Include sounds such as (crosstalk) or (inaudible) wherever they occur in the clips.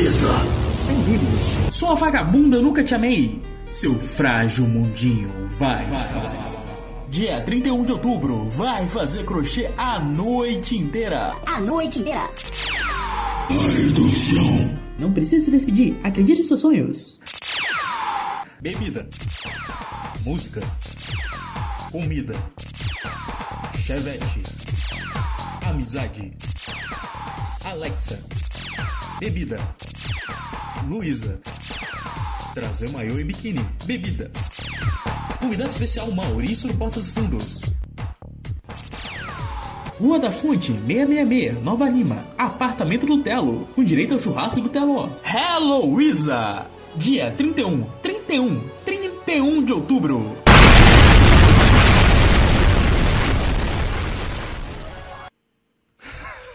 Luísa. Sem livros. Sua vagabunda, eu nunca te amei. Seu frágil mundinho vai. Dia 31 de outubro, vai fazer crochê a noite inteira. A noite inteira. Ai do chão. Não precisa se despedir, acredite em seus sonhos. Bebida. Música. Comida. Chevette. Amizade. Alexa. Bebida. Luísa. Trazer maiô e biquíni. Bebida. Convidado especial Maurício dos Fundos. Rua da Fonte, 666, Nova Lima. Apartamento do Telo, com direito ao churrasco do Telo. Hello, Luísa! Dia 31, 31, 31 de outubro.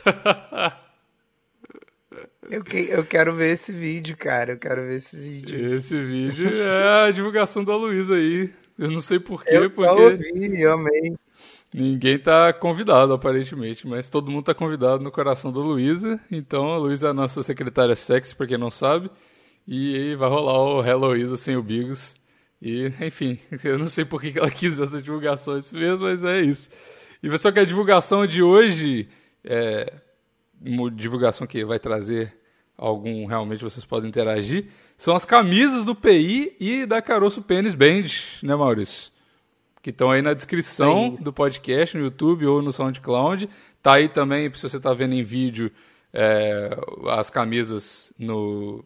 (laughs) Eu, que, eu quero ver esse vídeo, cara. Eu quero ver esse vídeo. Esse vídeo é a divulgação da Luísa aí. Eu não sei porquê, eu porque. ouvi, eu amei. Ninguém tá convidado, aparentemente, mas todo mundo tá convidado no coração da Luísa. Então a Luísa é a nossa secretária sexy, pra quem não sabe. E vai rolar o Hello Luísa sem o Bigos. E, enfim, (laughs) eu não sei por que ela quis essas divulgações mesmo, mas é isso. E só que a divulgação de hoje é divulgação que vai trazer algum realmente vocês podem interagir, são as camisas do PI e da Caroço Pênis Band, né, Maurício? Que estão aí na descrição do podcast, no YouTube ou no SoundCloud. Tá aí também, se você está vendo em vídeo, é, as camisas no,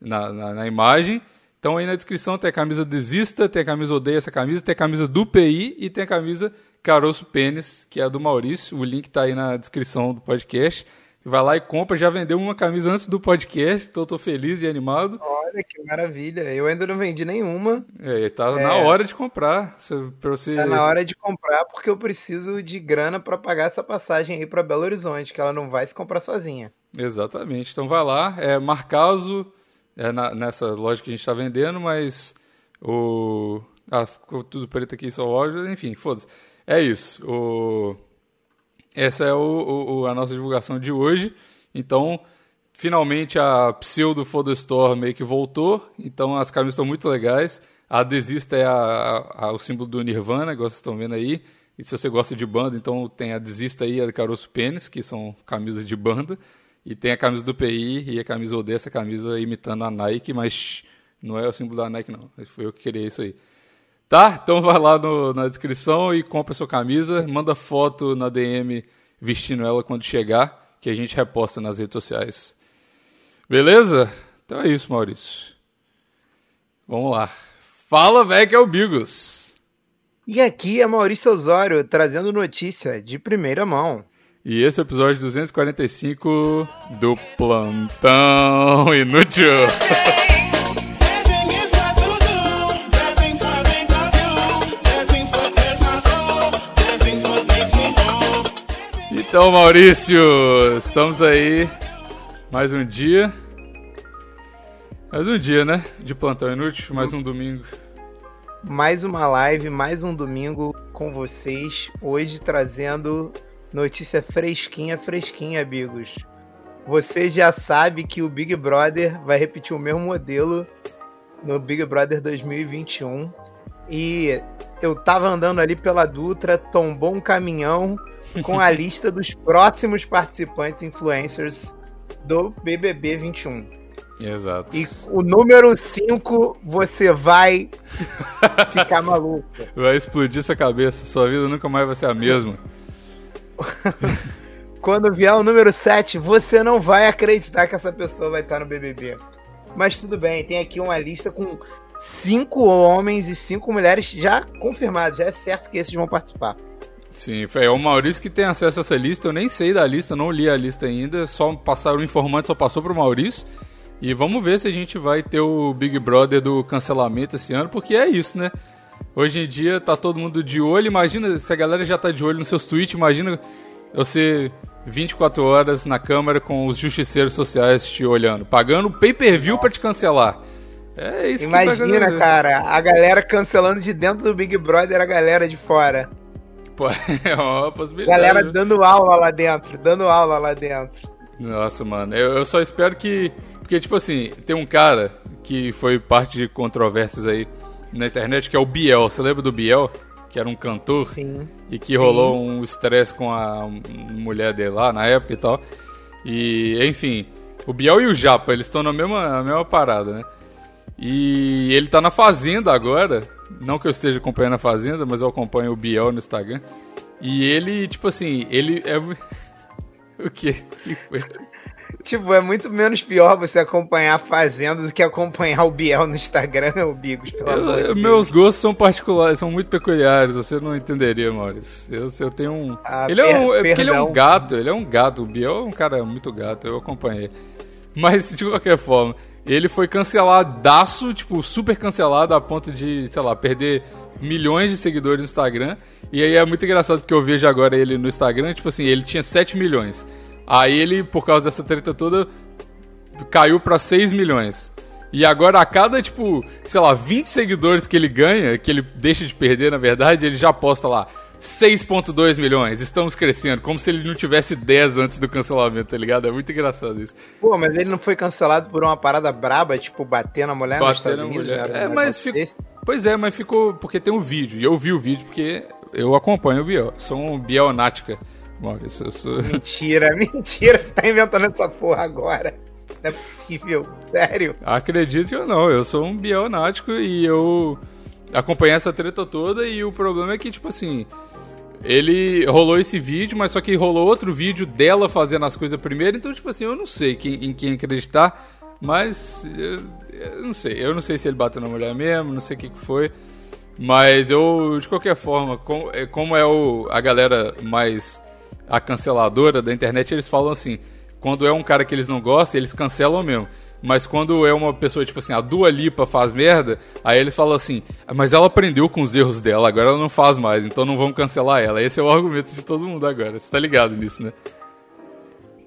na, na, na imagem. Então aí na descrição tem a camisa Desista, tem a camisa Odeia essa camisa, tem a camisa do PI e tem a camisa Caroço Pênis, que é a do Maurício. O link está aí na descrição do podcast. Vai lá e compra, já vendeu uma camisa antes do podcast, então eu tô feliz e animado. Olha que maravilha. Eu ainda não vendi nenhuma. É, tá é. na hora de comprar. Pra você... Tá na hora de comprar porque eu preciso de grana para pagar essa passagem aí para Belo Horizonte, que ela não vai se comprar sozinha. Exatamente. Então vai lá, é Marcaso, é na, nessa loja que a gente tá vendendo, mas o. Ah, ficou tudo preto aqui, só loja, enfim, foda-se. É isso. O essa é o, o, a nossa divulgação de hoje. Então, finalmente a pseudo Photo Store meio que voltou. Então, as camisas estão muito legais. A Desista é a, a, o símbolo do Nirvana, igual vocês estão vendo aí. E se você gosta de banda, então tem a Desista aí, a Caroço Pênis, que são camisas de banda. E tem a camisa do PI e a camisa Odessa, camisa imitando a Nike, mas não é o símbolo da Nike, não. Foi eu que criei isso aí. Tá? Então vai lá no, na descrição e compra sua camisa, manda foto na DM vestindo ela quando chegar, que a gente reposta nas redes sociais. Beleza? Então é isso, Maurício. Vamos lá. Fala, velho, que é o Bigos. E aqui é Maurício Osório, trazendo notícia de primeira mão. E esse é o episódio 245 do Plantão Inútil. (laughs) Então, Maurício, estamos aí mais um dia. Mais um dia, né? De plantão inútil, mais um domingo. Mais uma live, mais um domingo com vocês. Hoje trazendo notícia fresquinha, fresquinha, amigos. Você já sabe que o Big Brother vai repetir o mesmo modelo no Big Brother 2021. E eu tava andando ali pela Dutra, tombou um caminhão com a (laughs) lista dos próximos participantes influencers do BBB 21. Exato. E o número 5, você vai ficar maluco. (laughs) Vai explodir sua cabeça, sua vida nunca mais vai ser a mesma. (laughs) Quando vier o número 7, você não vai acreditar que essa pessoa vai estar no BBB. Mas tudo bem, tem aqui uma lista com cinco homens e cinco mulheres já confirmados. Já é certo que esses vão participar. Sim, é o Maurício que tem acesso a essa lista. Eu nem sei da lista, não li a lista ainda. Só passaram o informante, só passou pro Maurício. E vamos ver se a gente vai ter o Big Brother do cancelamento esse ano, porque é isso, né? Hoje em dia tá todo mundo de olho. Imagina se a galera já tá de olho nos seus tweets. Imagina você 24 horas na câmera com os justiceiros sociais te olhando, pagando pay-per-view para te cancelar. É isso Imagina, que tá cara, a galera cancelando de dentro do Big Brother a galera de fora. Pô, (laughs) é uma possibilidade. Galera dando aula lá dentro, dando aula lá dentro. Nossa, mano, eu, eu só espero que. Porque, tipo assim, tem um cara que foi parte de controvérsias aí na internet, que é o Biel. Você lembra do Biel? Que era um cantor. Sim. E que rolou um estresse com a mulher dele lá na época e tal. E, enfim, o Biel e o Japa, eles estão na mesma, na mesma parada, né? E ele tá na Fazenda agora. Não que eu esteja acompanhando a Fazenda, mas eu acompanho o Biel no Instagram. E ele, tipo assim, ele é. o (laughs) quê? que foi? Tipo, é muito menos pior você acompanhar a Fazenda do que acompanhar o Biel no Instagram, o Bigos, pelo Eu- amor de eu- Deus. meus gostos são particulares, são muito peculiares, você não entenderia, Maurício. Eu, eu tenho um. Ah, ele, é um é ele é um gato, ele é um gato. O Biel é um cara muito gato, eu acompanhei. Mas, de qualquer forma, ele foi canceladaço, tipo, super cancelado a ponto de, sei lá, perder milhões de seguidores no Instagram. E aí é muito engraçado porque eu vejo agora ele no Instagram, tipo assim, ele tinha 7 milhões. Aí ele, por causa dessa treta toda, caiu pra 6 milhões. E agora a cada, tipo, sei lá, 20 seguidores que ele ganha, que ele deixa de perder, na verdade, ele já posta lá 6.2 milhões, estamos crescendo, como se ele não tivesse 10 antes do cancelamento, tá ligado? É muito engraçado isso. Pô, mas ele não foi cancelado por uma parada braba, tipo, bater na mulher nos Bater Estados na Unidos? mulher. É, mas negócio ficou-? Pois é, mas ficou porque tem um vídeo, e eu vi o vídeo porque eu acompanho o Biel, sou um Bielnática, Maurício, eu sou... Mentira, (laughs) mentira, você tá inventando essa porra agora. Não é possível, sério. Acredite ou não, eu sou um bionático e eu acompanhei essa treta toda e o problema é que, tipo assim, ele rolou esse vídeo, mas só que rolou outro vídeo dela fazendo as coisas primeiro, então, tipo assim, eu não sei quem, em quem acreditar, mas eu, eu não sei, eu não sei se ele bateu na mulher mesmo, não sei o que, que foi. Mas eu, de qualquer forma, com- é- como é o, a galera mais a canceladora da internet, eles falam assim: quando é um cara que eles não gostam, eles cancelam mesmo. Mas quando é uma pessoa, tipo assim, a Dua Lipa faz merda, aí eles falam assim: mas ela aprendeu com os erros dela, agora ela não faz mais, então não vamos cancelar ela. Esse é o argumento de todo mundo agora. Você tá ligado nisso, né?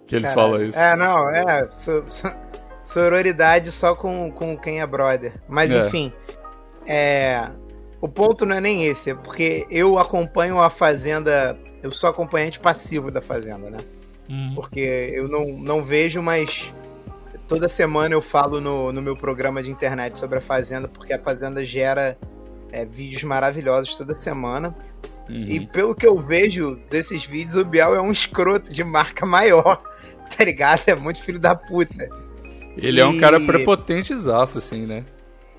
Que eles Caralho. falam isso. É, não, é. so- so- sororidade só com, com quem é brother. Mas É. enfim. É. O ponto não é nem esse, é porque eu acompanho a Fazenda. Eu sou acompanhante passivo da Fazenda, né? Hum. Porque eu não, não vejo, mas toda semana eu falo no, no meu programa de internet sobre a Fazenda, porque a Fazenda gera é, vídeos maravilhosos toda semana. E Uhum. pelo que eu vejo desses vídeos, o Biel é um escroto de marca maior, (laughs) tá ligado? É muito filho da puta. Ele é um cara E- prepotentezaço, assim, né?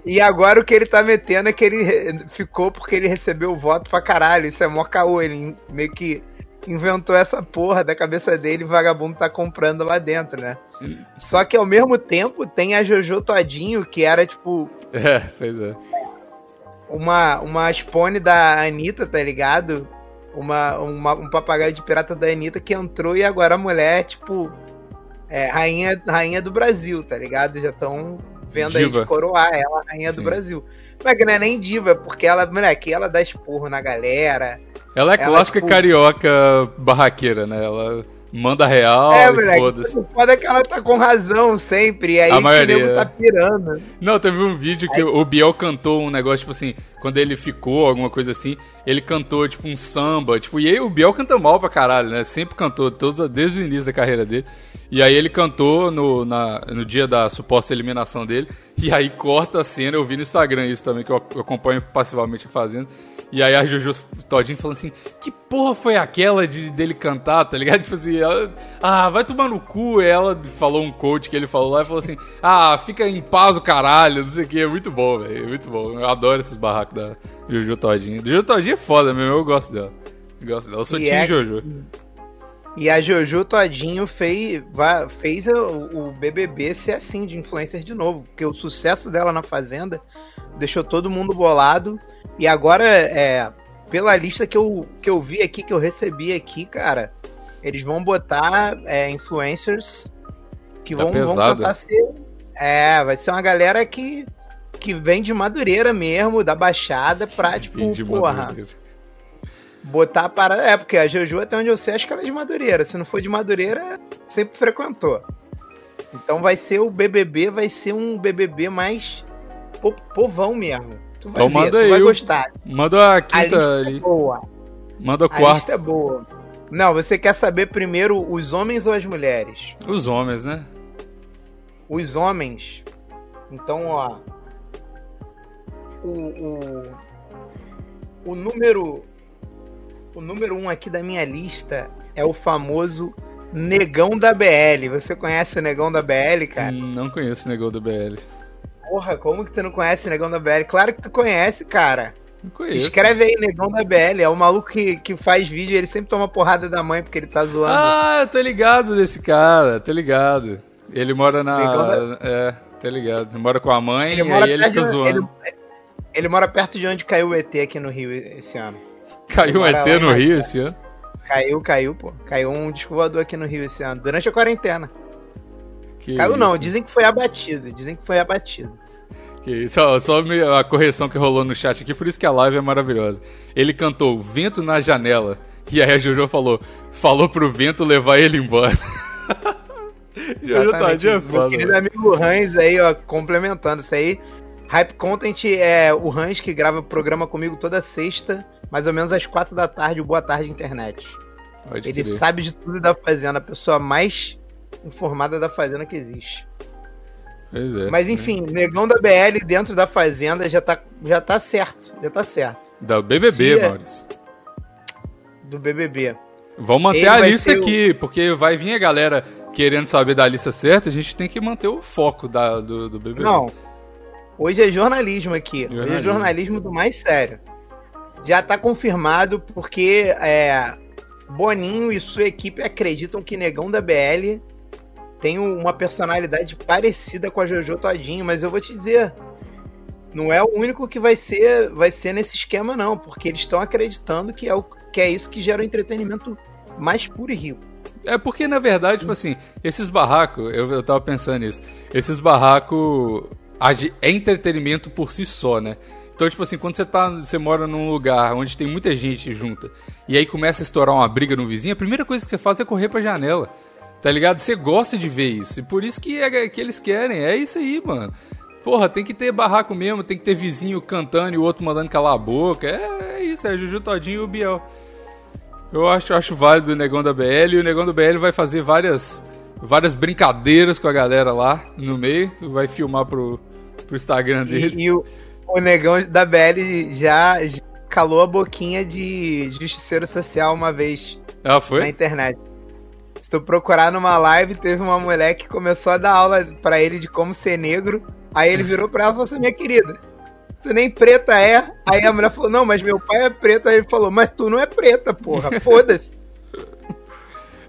E agora o que ele tá metendo é que ele ficou porque ele recebeu o voto pra caralho. Isso é mó caô. Ele meio que inventou essa porra da cabeça dele e o vagabundo tá comprando lá dentro, né? Só que ao mesmo tempo tem a Jojo Todinho, que era tipo É, pois é. uma, uma spone da Anitta, tá ligado? Uma, uma- um papagaio de pirata da Anitta que entrou e agora a mulher é, tipo, é, rainha, rainha do Brasil, tá ligado? Já estão vendo aí Diva. de coroar ela, rainha do Sim. Brasil. Mas que não é nem diva, porque ela, moleque, ela dá esporro na galera. Ela é Ela, clássica tipo- carioca barraqueira, né? Ela manda real é, e foda-se. o foda é que ela tá com razão sempre, e aí A maioria, tá é. pirando. Não, teve um vídeo que o Biel cantou um negócio, tipo assim, quando ele ficou, alguma coisa assim, ele cantou, tipo, um samba, tipo, e aí o Biel canta mal pra caralho, né? Sempre cantou, todos, desde o início da carreira dele. E aí ele cantou no, na- no dia da suposta eliminação dele, e aí corta a cena, eu vi no Instagram isso também, que eu, acompanho passivamente fazendo. E aí a Juju Todinho falando assim, que porra foi aquela de dele cantar, tá ligado? (laughs) Tipo assim, ela, ah, vai tomar no cu. E ela falou um coach que ele falou lá e falou assim, ah, fica em paz o caralho, não sei o que. É muito bom, velho, é muito bom. Eu adoro esses barracos da Juju Todinho. Juju Todinho é foda mesmo, eu gosto dela. Eu gosto dela, eu sou E time é- Jojo. E a Jojo Todinho fez, fez o, o BBB ser assim, de influencer de novo. Porque o sucesso dela na Fazenda deixou todo mundo bolado. E agora, é, pela lista que eu, que eu vi aqui, que eu recebi aqui, cara, eles vão botar é, influencers que Tá vão, vão pesado. tentar ser. É, vai ser uma galera que, que vem de Madureira mesmo, da Baixada, pra, (laughs) tipo, porra Madureira. Botar a parada. É, porque a Jojo, até onde eu sei, acho que ela é de Madureira. Se não for de Madureira, sempre frequentou. Então vai ser o BBB, vai ser um BBB mais po- povão mesmo. Tu vai Então ver, manda tu aí vai gostar. Manda a A quinta lista é ali. boa. Manda A quarto. lista é boa. Não, você quer saber primeiro os homens ou as mulheres? Os homens, né? Os homens. Então, ó. O, o, o número. O número um aqui da minha lista é o famoso Negão da BL. Você conhece o Negão da BL, cara? Não conheço o Negão da BL. Porra, como que tu não conhece o Negão da BL? Claro que tu conhece, cara. Não conheço. Escreve aí, Negão da BL. É o maluco que, que faz vídeo, ele sempre toma porrada da mãe porque ele tá zoando. Ah, eu tô ligado desse cara, tô ligado. Ele mora na. Negão da- É, tô ligado. Ele mora com a mãe Ele e aí ele perto fica de- zoando. ele- ele mora perto de onde caiu o ET aqui no Rio esse ano. Caiu um ET no. Rio esse ano. Caiu, caiu, pô. Caiu um disco voador aqui no Rio esse ano, durante a quarentena. Que caiu isso, não, dizem que foi abatido. Dizem que foi abatido. Que isso, só me- a correção que rolou no chat aqui, por isso que a live é maravilhosa. Ele cantou Vento na Janela. E aí a Jojo falou, falou pro vento levar ele embora. (laughs) Jojo é Meu querido mano. amigo Hans aí, ó, complementando isso aí. Hype Content é o Hans que grava o programa comigo toda sexta, mais ou menos às quatro da tarde, o Boa Tarde Internet. Pode Ele crer. sabe de tudo da Fazenda, a pessoa mais informada da Fazenda que existe. Pois é. Mas enfim, negão da BL dentro da Fazenda já tá, já tá certo, já tá certo. Da BBB, Se é- Maurício. Do BBB. Vamos manter Ele a lista o- aqui, porque vai vir a galera querendo saber da lista certa, a gente tem que manter o foco da, do, do BBB. Não. Hoje é jornalismo aqui. Hoje é Jornalismo. jornalismo do mais sério. Já tá confirmado porque é, Boninho e sua equipe acreditam que Negão da BL tem uma personalidade parecida com a Jojo Todinho, mas eu vou te dizer, não é o único que vai ser, vai ser nesse esquema não, porque eles estão acreditando que é, o, que é isso que gera o entretenimento mais puro e rico. É porque, na verdade, tipo assim, esses barracos, eu, eu tava pensando nisso, esses barracos é entretenimento por si só, né? Então, tipo assim, quando você tá, você mora num lugar onde tem muita gente junta, e aí começa a estourar uma briga no vizinho, a primeira coisa que você faz é correr pra janela. Tá ligado? Você gosta de ver isso. E por isso que, é, que eles querem. É isso aí, mano. Porra, tem que ter barraco mesmo, tem que ter vizinho cantando e o outro mandando calar a boca. É, é isso, é Juju Todinho e o Biel. Eu acho, acho válido o Negão da BL e o Negão da BL vai fazer várias, várias brincadeiras com a galera lá no meio. Vai filmar pro, pro Instagram dele. E, e o, o negão da BL já, já calou a boquinha de justiceiro social uma vez Ah, na foi? internet. Se tu procurar numa live, teve uma mulher que começou a dar aula pra ele de como ser negro. Aí ele virou pra ela e falou assim: Minha querida, tu nem preta é. Aí a mulher falou: Não, mas meu pai é preto. Aí ele falou: Mas tu não é preta, porra, (laughs) foda-se.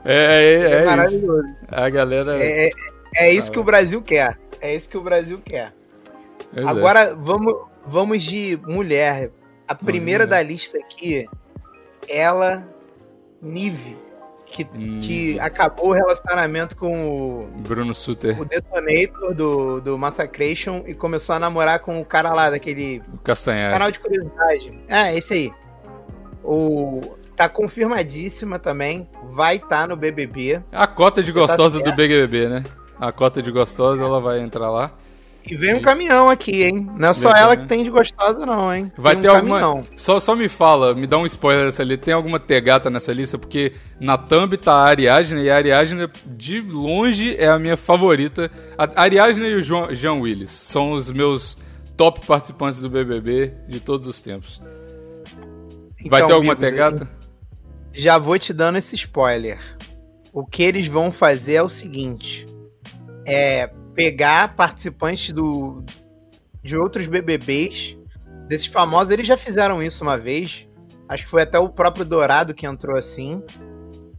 É, é, É, é, isso. A galera. É, é, é isso que o Brasil quer. É isso que o Brasil quer. Pois é. Agora vamos, vamos de mulher. A primeira da lista aqui, ela, Nive, que, Nive. que acabou o relacionamento com o, Bruno Suter, o Detonator do, do Massacration e começou a namorar com o cara lá daquele o canal de curiosidade. É, esse aí. O, tá confirmadíssima também, vai estar no BBB. A cota de gostosa Tá do. BBB, né? A cota de gostosa, ela vai entrar lá. E vem um caminhão aqui, hein? Não é só ela caminhão. que tem de gostosa, não, hein? Vai Tem ter um alguma. caminhão. Só, só me fala, me dá um spoiler dessa lista. Tem alguma tegata nessa lista? Porque na thumb tá a Ariadne e a Ariadne, de longe, é a minha favorita. A Ariadne e o João, Jean Willis são os meus top participantes do BBB de todos os tempos. Vai Então, ter alguma Bigos, tegata? Já vou te dando esse spoiler. O que eles vão fazer é o seguinte: é pegar participantes do de outros BBBs, desses famosos, eles já fizeram isso uma vez. Acho que foi até o próprio Dourado que entrou assim.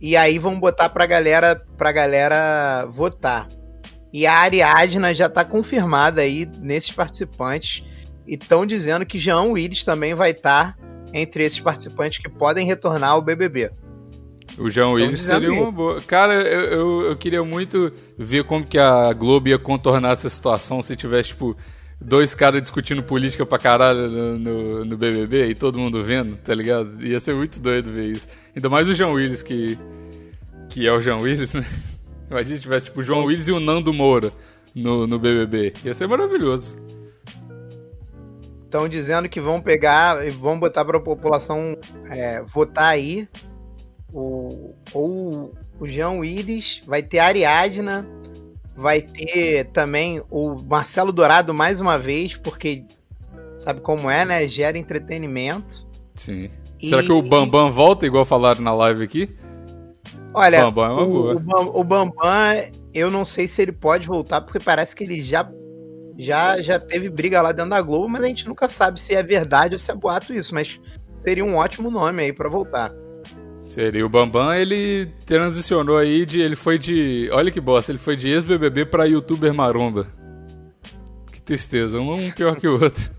E aí vão botar pra galera, pra galera votar. E a Ariadna já tá confirmada aí nesses participantes. E estão dizendo que Jean Willis também vai estar entre esses participantes que podem retornar ao BBB. O Jean Willis dizendo seria uma boa. Cara, eu, eu, eu queria muito ver como que a Globo ia contornar essa situação se tivesse, tipo, dois caras discutindo política pra caralho no, no, no BBB e todo mundo vendo, tá ligado? Ia ser muito doido ver isso. Ainda mais o Jean Willis, que, que é o Jean Willis, né? (laughs) Imagina se tivesse, tipo, o João Willis e o Nando Moura no, no BBB. Ia ser maravilhoso. Estão dizendo que vão pegar e vão botar para a população é, votar aí. o, ou o Jean Willis, vai ter a Ariadna, vai ter também o Marcelo Dourado mais uma vez, porque sabe como é, né? Gera entretenimento. Sim. E... Será que o Bambam volta, igual falaram na live aqui? Olha, Bambam é uma o, boa. O, o Bambam, eu não sei se ele pode voltar, porque parece que ele já já já teve briga lá dentro da Globo, mas a gente nunca sabe se é verdade ou se é boato isso, mas seria um ótimo nome aí para voltar. Seria o Bambam, ele transicionou aí de ele foi de, olha que bosta, ele foi de ex-BBB para youtuber maromba. Que tristeza, um pior que o outro.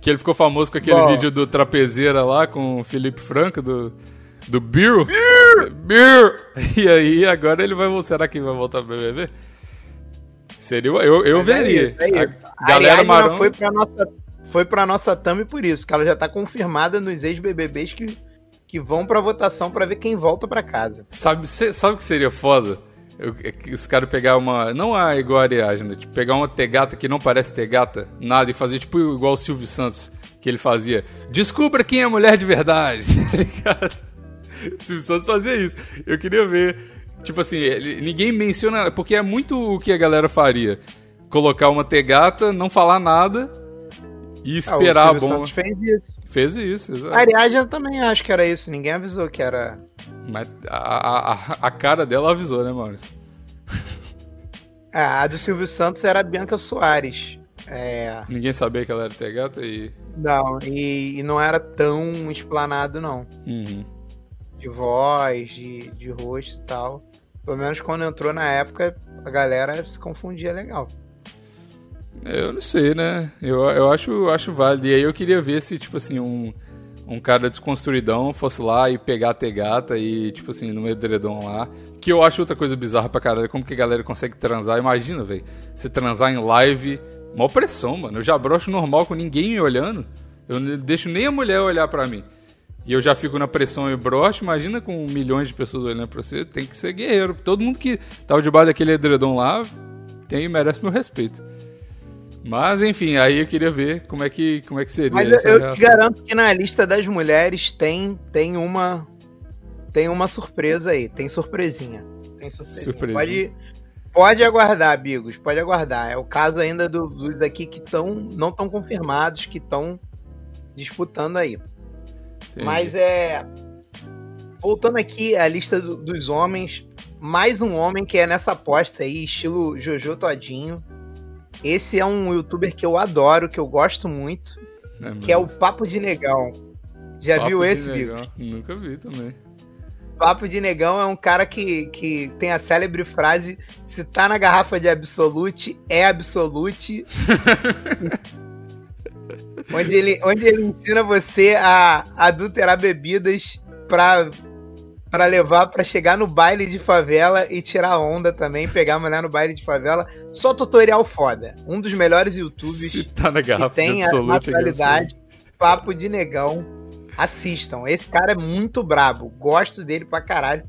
que ele ficou famoso com aquele Bom. vídeo do trapezeira lá com o Felipe Franco do do Beer. Beer! Beer! E aí agora ele vai será que vai voltar pro BBB? Seria eu eu veria. É isso, é isso. A galera maromba foi para nossa foi para nossa thumb por isso, que ela já tá confirmada nos ex-BBBs que que vão pra votação para ver quem volta para casa. Sabe, cê, sabe o que seria foda? Eu, é os caras pegar uma. Não a igual a Ariadne, tipo, pegar uma tegata que não parece tegata, nada, e fazer tipo igual o Silvio Santos, que ele fazia. Descubra quem é mulher de verdade, (laughs) tá ligado? O Silvio Santos fazia isso. Eu queria ver. Tipo assim, ninguém menciona. Porque é muito o que a galera faria. Colocar uma tegata, não falar nada e esperar ah, o a bomba. Santos fez isso. Fez isso, exato. A Ariadne também acho que era isso, ninguém avisou que era. Mas a, a, a cara dela avisou, né, Maurício? É, (laughs) a do Silvio Santos era a Bianca Soares. É... Ninguém sabia que ela era tegata e. Não, e, e não era tão explanado, não. Uhum. De voz, de, de rosto e tal. Pelo menos quando entrou na época, a galera se confundia legal. Eu não sei, né? Eu, eu acho, acho válido. E aí eu queria ver se, tipo assim, um, um cara desconstruidão fosse lá e pegar a tegata e, tipo assim, no edredom lá. Que eu acho outra coisa bizarra pra caralho. Como que a galera consegue transar? Imagina, velho. Você transar em live. Mó pressão, mano. Eu já broxo normal com ninguém me olhando. Eu não deixo nem a mulher olhar pra mim. E eu já fico na pressão e broxo. Imagina com milhões de pessoas olhando pra você. Tem que ser guerreiro. Todo mundo que tava debaixo daquele edredom lá tem merece meu respeito. Mas, enfim, aí eu queria ver como é que, como é que seria. Mas eu, eu te garanto que na lista das mulheres tem, tem uma. Tem uma surpresa aí. Tem surpresinha. Tem surpresinha. surpresinha. Pode, pode aguardar, amigos. Pode aguardar. É o caso ainda do, dos aqui que estão. não estão confirmados, que estão disputando aí. Entendi. Mas é. Voltando aqui à lista do, dos homens, mais um homem que é nessa aposta aí, estilo Jojo Todinho. Esse é um youtuber que eu adoro, que eu gosto muito, é que é o Papo de Negão. Já Papo viu esse, vídeo? Nunca vi também. Papo de Negão é um cara que, que tem a célebre frase: se tá na garrafa de Absolute, é Absolute. (laughs) onde, ele, onde ele ensina você a adulterar bebidas pra para levar para chegar no baile de favela e tirar onda também, pegar a mulher no baile de favela. Só tutorial foda. Um dos melhores YouTubes Se tá na garrafa que tem a naturalidade, papo de negão. Assistam. Esse cara é muito brabo. Gosto dele pra caralho.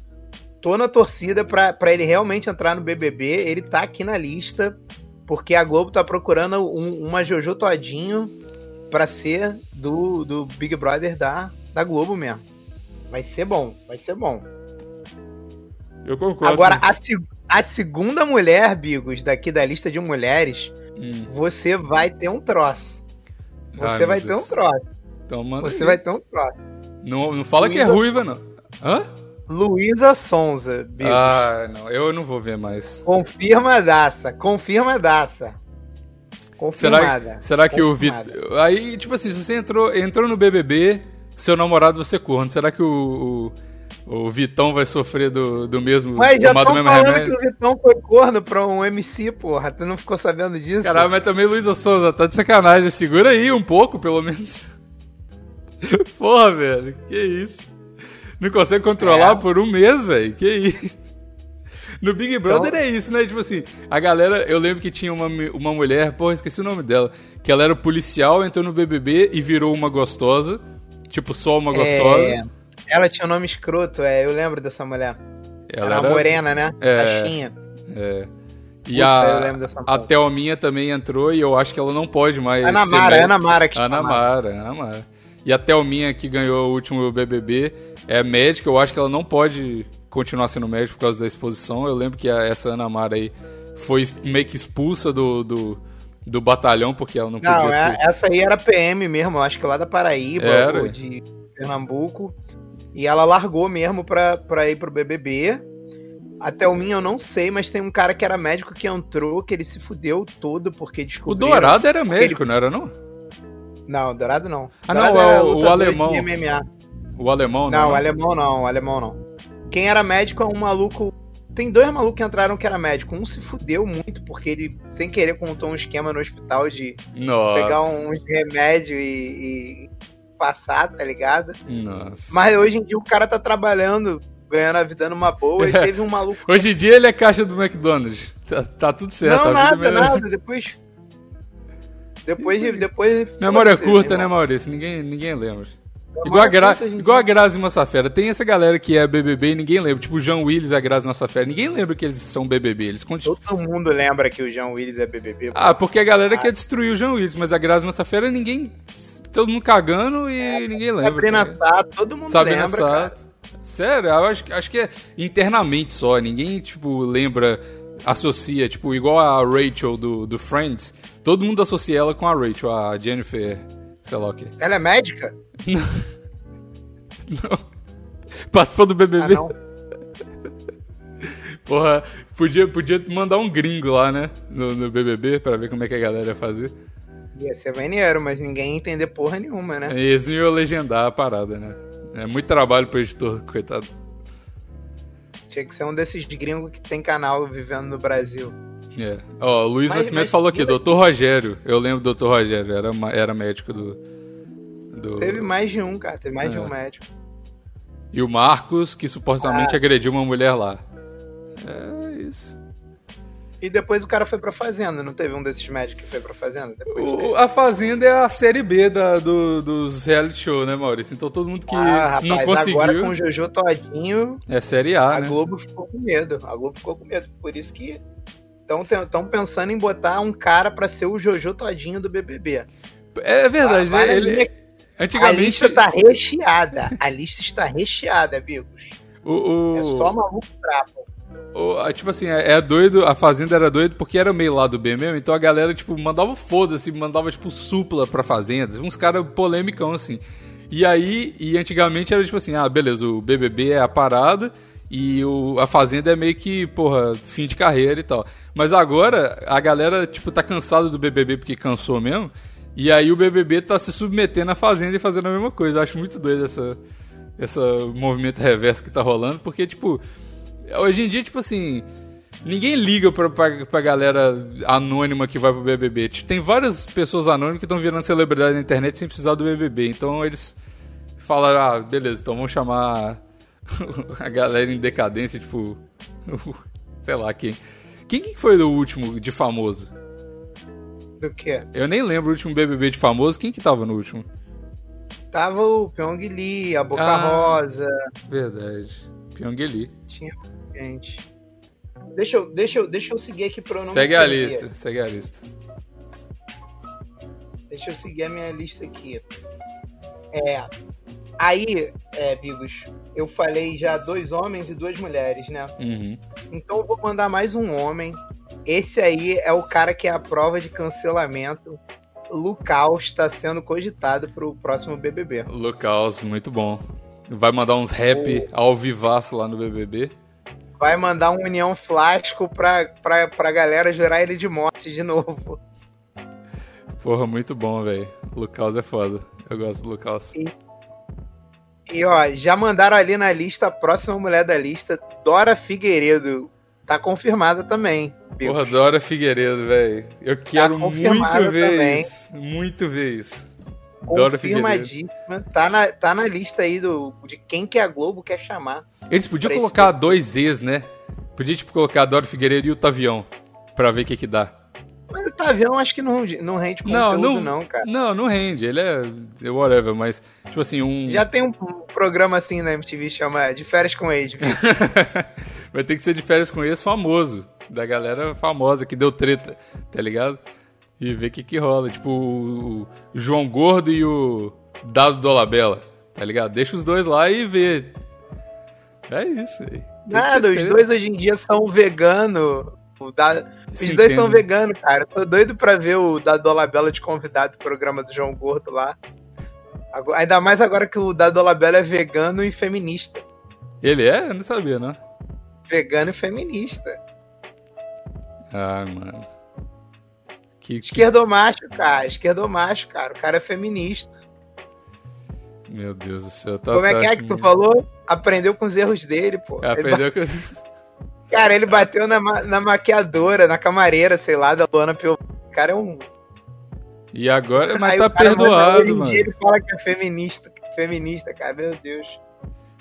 Tô na torcida pra, pra ele realmente entrar no BBB. Ele tá aqui na lista, porque a Globo tá procurando um, uma Jojo Todinho pra ser do, do Big Brother da, da Globo mesmo. Vai ser bom, vai ser bom. Eu concordo. Agora, a, a segunda mulher, Bigos, daqui da lista de mulheres, hum. você vai ter um troço. Você Ai, vai ter um troço. Então, você aí. vai ter um troço. Não, não fala Luísa... que é ruiva, não. Hã? Luísa Sonza, Bigos. Ah, não, eu não vou ver mais. Confirma daça, confirma daça. Confirmada. Será, será que o Vitor. Aí, tipo assim, se você entrou, entrou no BBB, seu namorado você corno. Será que o, o, o, Vitão vai sofrer do, do mesmo Mas já estão falando remédio? que o Vitão foi corno pra um MC, porra. Tu não ficou sabendo disso? Caralho, mas também Luísa Souza, tá de sacanagem. Segura aí um pouco, pelo menos. (laughs) porra, velho, que isso. Não consegue controlar é. por um mês, velho. Que isso. No Big Brother então... é isso, né? Tipo assim, a galera, eu lembro que tinha uma, uma mulher, porra, esqueci o nome dela, que ela era policial, entrou no BBB e virou uma gostosa. Tipo, só uma gostosa. É, ela tinha um nome escroto, é, eu lembro dessa mulher. Ela era, morena, né? É, Baixinha. É. E Puta, a, a Thelminha também entrou e eu acho que ela não pode mais. Ana Mara, Ana Mara que Ana Mara, Ana Mara. E a Thelminha que ganhou o último BBB, é médica, eu acho que ela não pode continuar sendo médica por causa da exposição. Eu lembro que a, essa Ana Mara aí foi meio que expulsa do, do, do batalhão porque ela não podia Não, é- ser. essa aí era PM mesmo, acho que lá da Paraíba Era. ou de Pernambuco. E ela largou mesmo pra, pra ir pro BBB. Até o Minha eu não sei, mas tem um cara que era médico que entrou, que ele se fudeu todo porque O descobriu. Dourado era médico, não era não? Não, Dourado não. Ah, Dourado não, é o- o alemão. O alemão, Não, não? o alemão não, o alemão não. Quem era médico é um maluco. Tem dois malucos que entraram que era médico. Um se fudeu muito porque ele, sem querer, contou um esquema no hospital de Nossa. pegar uns remédios e, e passar, tá ligado? Nossa. Mas hoje em dia o cara tá trabalhando, ganhando a vida numa boa. E (laughs) teve um maluco. Hoje em dia ele é caixa do McDonald's. Tá, tá tudo certo. não, nada, nada. Depois. Depois de. Depois, Memória curta, né. Maurício? Ninguém, ninguém lembra. Igual a, Gra... Igual a Grazi Massafera. Tem essa galera que é BBB e ninguém lembra. Tipo o João Willis e a Grazi Massafera. Ninguém lembra que eles são BBB. Eles continuam. Todo mundo lembra que o João Willis é BBB. Ah, porque a galera quer destruir o João Willis, mas a Grazi Massafera ninguém. Todo mundo cagando e ninguém lembra. Sabrina. Sato, todo mundo Sabrina lembra. Sato. Sério, eu acho, que- acho que é internamente só. Ninguém, tipo, lembra, associa, tipo, igual a Rachel do, do Friends. Todo mundo associa ela com a Rachel, a Jennifer, sei lá o quê. Ela é médica? Não. Participou do Ah, BBB. não. Porra, podia, podia mandar um gringo lá, né? No, no BBB, pra ver como é que a galera ia fazer. Ia ser maneiro, mas ninguém ia entender porra nenhuma, né? Eles não iam legendar a parada, né? É muito trabalho pro editor, coitado. Tinha que ser um desses gringos que tem canal vivendo no Brasil. É. Ó, o Luiz Mas- Nascimento mas- falou aqui, doutor Rogério. Eu lembro do doutor Rogério, era, era médico do. Do... Teve mais de um, cara. Teve mais de É. um médico. E o Marcos, que Ah. supostamente agrediu uma mulher lá. É isso. E depois o cara foi pra fazenda, não teve um desses médicos que foi pra fazenda? O- a Fazenda é a série B da, do- dos reality show, né, Maurício? Então todo mundo que ah, rapaz, não conseguiu agora com o Jojo Todinho, é série A, a né? Globo ficou com medo. A Globo ficou com medo. Por isso que estão pensando em botar um cara pra ser o Jojo Todinho do BBB. É verdade, Ah, né? Ele, linha- A antigamente. lista tá recheada. A lista está recheada, amigos. o, o, É só maluco brabo. o- tipo assim, é, é doido, a Fazenda era doido porque era meio lá do B mesmo, então a galera, tipo, mandava foda-se, mandava, tipo, supla pra Fazenda, uns caras polêmicão, assim. E aí, e antigamente era tipo assim, ah, beleza, o BBB é a parada e o, a Fazenda é meio que, porra, fim de carreira e tal. Mas agora, a galera, tipo, tá cansada do BBB porque cansou mesmo, e aí o BBB tá se submetendo à Fazenda e fazendo a mesma coisa. Eu acho muito doido essa, essa movimento reverso que tá rolando, porque, tipo, hoje em dia, tipo assim, ninguém liga pra, pra, pra galera anônima que vai pro BBB. Tipo, tem várias pessoas anônimas que estão virando celebridade na internet sem precisar do BBB. Então eles falaram, ah, beleza, então vamos chamar (laughs) a galera em decadência, tipo, (laughs) sei lá quem. Quem que foi o último de famoso? Do que? Eu nem lembro o último BBB de famoso. Quem que tava no último? Tava o Pyong Lee, a Boca Ah. Rosa. Verdade. Pyong Lee. Tinha gente. Deixa eu, deixa eu, deixa eu seguir aqui pra eu não Segue a lista, segue a lista. Deixa eu seguir a minha lista aqui. É. Aí, é, Bigos, eu falei já dois homens e duas mulheres, né? Uhum. Então eu vou mandar mais um homem. Esse aí é o cara que é a prova de cancelamento. Lucas está sendo cogitado pro próximo BBB. Lucas, muito bom. Vai mandar uns rap ao vivaço lá no BBB. Vai mandar um União Flasco pra, pra, pra galera jurar ele de morte de novo. Porra, muito bom, velho. Lucas é foda. Eu gosto do Lucas. E ó, já mandaram ali na lista a próxima mulher da lista, Dora Figueiredo. Tá confirmada também. Bigos. Porra, Dora Figueiredo, velho. Eu quero muito confirmado ver também. isso. Muito ver isso. Dora Figueiredo. Confirmadíssima. Tá na, tá na lista aí do, de quem que a Globo quer chamar. Eles podiam colocar dois ex, né? Podia, tipo, colocar a Dora Figueiredo e o Tavião. Pra ver o que que dá. Mas o Tavião acho que não, não rende Não, conteúdo, não, não, cara. Não, não rende. Ele é, é whatever, mas, tipo assim, um... Já tem um programa assim na MTV chama De Férias com Ex. (laughs) Vai ter que ser de férias com esse famoso. Da galera famosa que deu treta, tá ligado? E ver o que que rola. Tipo, o o João Gordo e o Dado Dolabella. Tá ligado? Deixa os dois lá e vê. É isso aí. Nada, os dois hoje em dia são vegano. O da... Os Sim, dois são entendo. veganos, cara. Tô doido pra ver o Dado Dolabella de convidado do programa do João Gordo lá. Agora- Ainda mais agora que o Dado Dolabella é vegano e feminista. Ele é? Eu não sabia, não. Vegano e feminista. Ah, mano. Que, que- Esquerdomacho, cara. Esquerdomacho, cara. O cara é feminista. Meu Deus do céu. Tá, Como é tá, que é que tu falou? Aprendeu com os erros dele, pô. Ele perdeu que... (laughs) Cara, ele bateu na, na maquiadora, na camareira, sei lá, da Luana Piovani. O cara é um. E agora, mas Aí tá perdoado, mano. dia ele fala que é feminista, feminista, cara, meu Deus.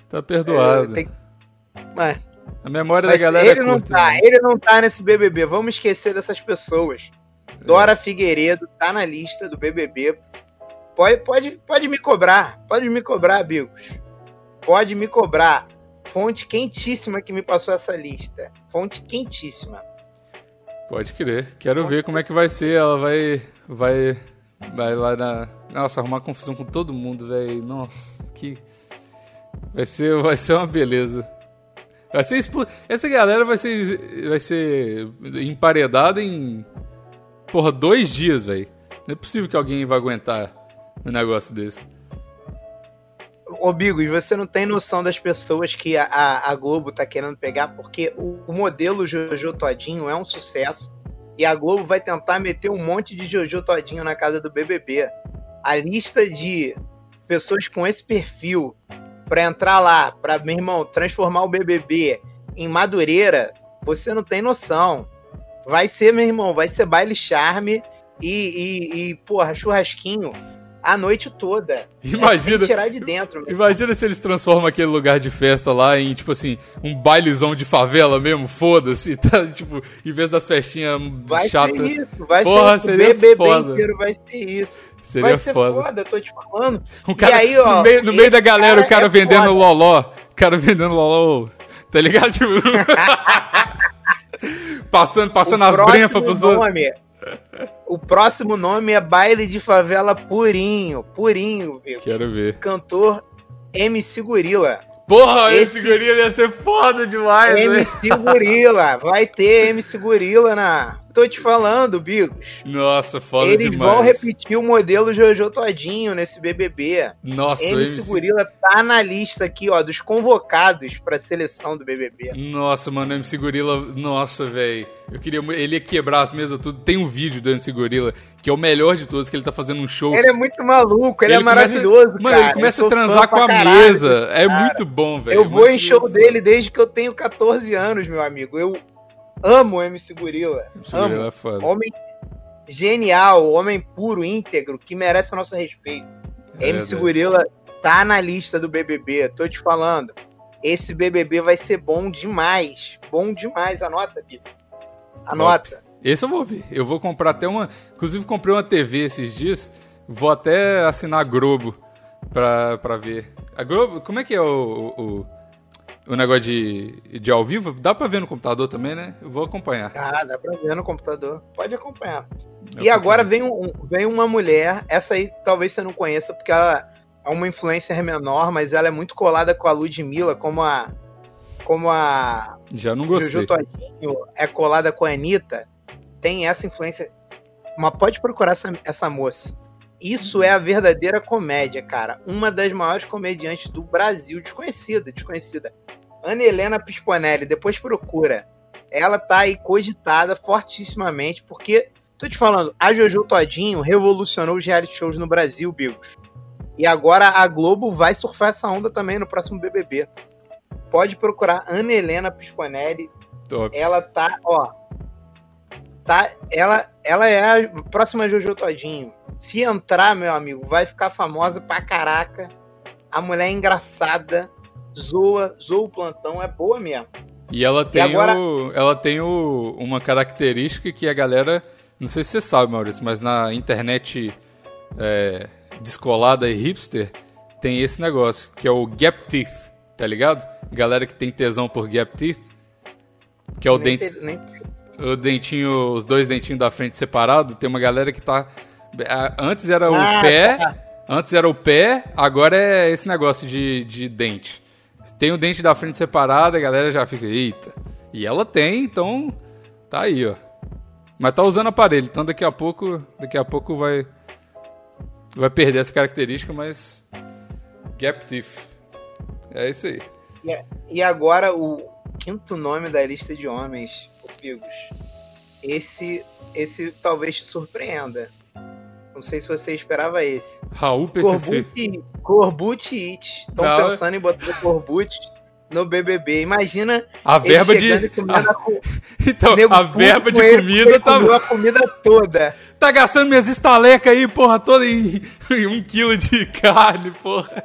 Tá perdoado. É, tem- Mas, A memória mas da galera ele é não curta. tá, né? ele não tá nesse BBB. Vamos esquecer dessas pessoas. É. Dora Figueiredo tá na lista do BBB. Pode, pode, pode me cobrar, pode me cobrar, Bigos. Pode me cobrar. Fonte quentíssima que me passou essa lista. Fonte quentíssima. Pode crer. Quero ver como é que vai ser. Ela vai. Vai. Vai lá na. Nossa, arrumar confusão com todo mundo, velho. Nossa, que. Vai ser, vai ser uma beleza. Vai ser expo... Essa galera vai ser. Vai ser emparedada em. Porra, dois dias, velho. Não é possível que alguém vai aguentar um negócio desse. Ô, Bigos, você não tem noção das pessoas que a, a, Globo tá querendo pegar, porque o, o modelo Jojo Todinho é um sucesso. E a Globo vai tentar meter um monte de Jojo Todinho na casa do BBB. A lista de pessoas com esse perfil pra entrar lá, pra, meu irmão, transformar o BBB em Madureira, você não tem noção. Vai ser, meu irmão, vai ser baile charme e, e, e porra, churrasquinho a noite toda. Imagina. É tirar de dentro. Imagina se eles transformam aquele lugar de festa lá em, tipo assim, um bailezão de favela mesmo, foda-se, (laughs) tá? Tipo, em vez das festinhas Vai chatas. ser isso, vai Porra, ser o seria BBB foda. inteiro, vai ser isso. Seria vai ser foda. foda. eu tô te falando. Um cara, E aí, ó, no meio, no meio da galera, cara o cara é vendendo foda. loló. O cara vendendo loló, tá ligado? (laughs) Passando passando O as brenfas pros outros. nome, O próximo nome é Baile de Favela Purinho. Purinho, viu? Quero ver. Cantor MC Gorila. Porra, esse, Esse- gorila ia ser foda demais, velho. MC Gorila. (laughs) Vai ter MC Gorila na. Tô te falando, Bigos. Nossa, foda Eles demais. vão repetir o modelo Jojo Todinho nesse BBB. Nossa, o MC MC... Gorila tá na lista aqui, ó, dos convocados pra seleção do BBB. Nossa, mano, o MC Gorila, nossa, velho. Eu queria. Ele ia quebrar as mesas tudo. Tem um vídeo do MC Gorila, que é o melhor de todos, que ele tá fazendo um show. Ele é muito maluco, ele, é Ele começa- maravilhoso, Mano, cara. ele começa a transar com a caralho mesa. É cara. muito bom, velho. Eu vou em show dele desde que eu tenho 14 anos, meu amigo. Eu amo o MC Gorila. MC Gorila Amo. é foda. Homem genial, homem puro, íntegro, que merece o nosso respeito. É MC verdade. Gorila tá na lista do BBB, tô te falando. Esse BBB vai ser bom demais. Bom demais. Anota, Bia. Anota. Esse eu vou ver. Eu vou comprar até uma. Inclusive, comprei uma TV esses dias. Vou até assinar a Globo pra, pra ver. A Globo, como é que é o, o, o negócio de, de ao vivo? Dá pra ver no computador também, né? Eu vou acompanhar. Ah, dá pra ver no computador. Pode acompanhar. Eu E agora vem, um- vem uma mulher, essa aí talvez você não conheça, porque ela é uma influencer menor, mas ela é muito colada com a Ludmilla, como a. Como a Já não Juju gostei. Todinho é colada com a Anitta, tem essa influência. Mas pode procurar essa, essa moça. Isso é a verdadeira comédia, cara. Uma das maiores comediantes do Brasil, desconhecida, desconhecida. Ana Helena Pisponelli, depois procura. Ela tá aí cogitada fortissimamente, porque, tô te falando, a Jojo Todinho revolucionou os reality shows no Brasil, Bigos. E agora a Globo vai surfar essa onda também no próximo BBB. Pode procurar Ana Helena Pisponelli, Top. ela tá, ó. Tá, ela, ela é a próxima Jojo Todinho. Se entrar, meu amigo, vai ficar famosa pra caraca. A mulher é engraçada, zoa, zoa o plantão, é boa mesmo. E ela tem, agora- o, ela tem o, uma característica que a galera. Não sei se você sabe, Maurício, mas na internet é, descolada e hipster tem esse negócio, que é o gap teeth, tá ligado? Galera que tem tesão por gap teeth, que é o nem, dente, te- nem- o dentinho, os dois dentinhos da frente separados. Tem uma galera que tá. Antes era o Ah, pé. tá. Antes era o pé, agora é esse negócio de, de dente. Tem o dente da frente separado, a galera já fica, eita. E ela tem, então tá aí, ó. Mas tá usando aparelho, então daqui a pouco, daqui a pouco vai vai perder essa característica, mas gap teeth. É isso aí. E agora o quinto nome da lista de homens, o Pigos. Esse esse talvez te surpreenda. Não sei se você esperava esse. Raul PCC. Corbucci It. Estão pensando em botar o Corbucci no BBB. Imagina a verba de a... (laughs) Então, a verba de comida tá a comida toda. Tá gastando minhas estalecas aí, porra, toda em, (laughs) em um quilo de (laughs) carne, porra.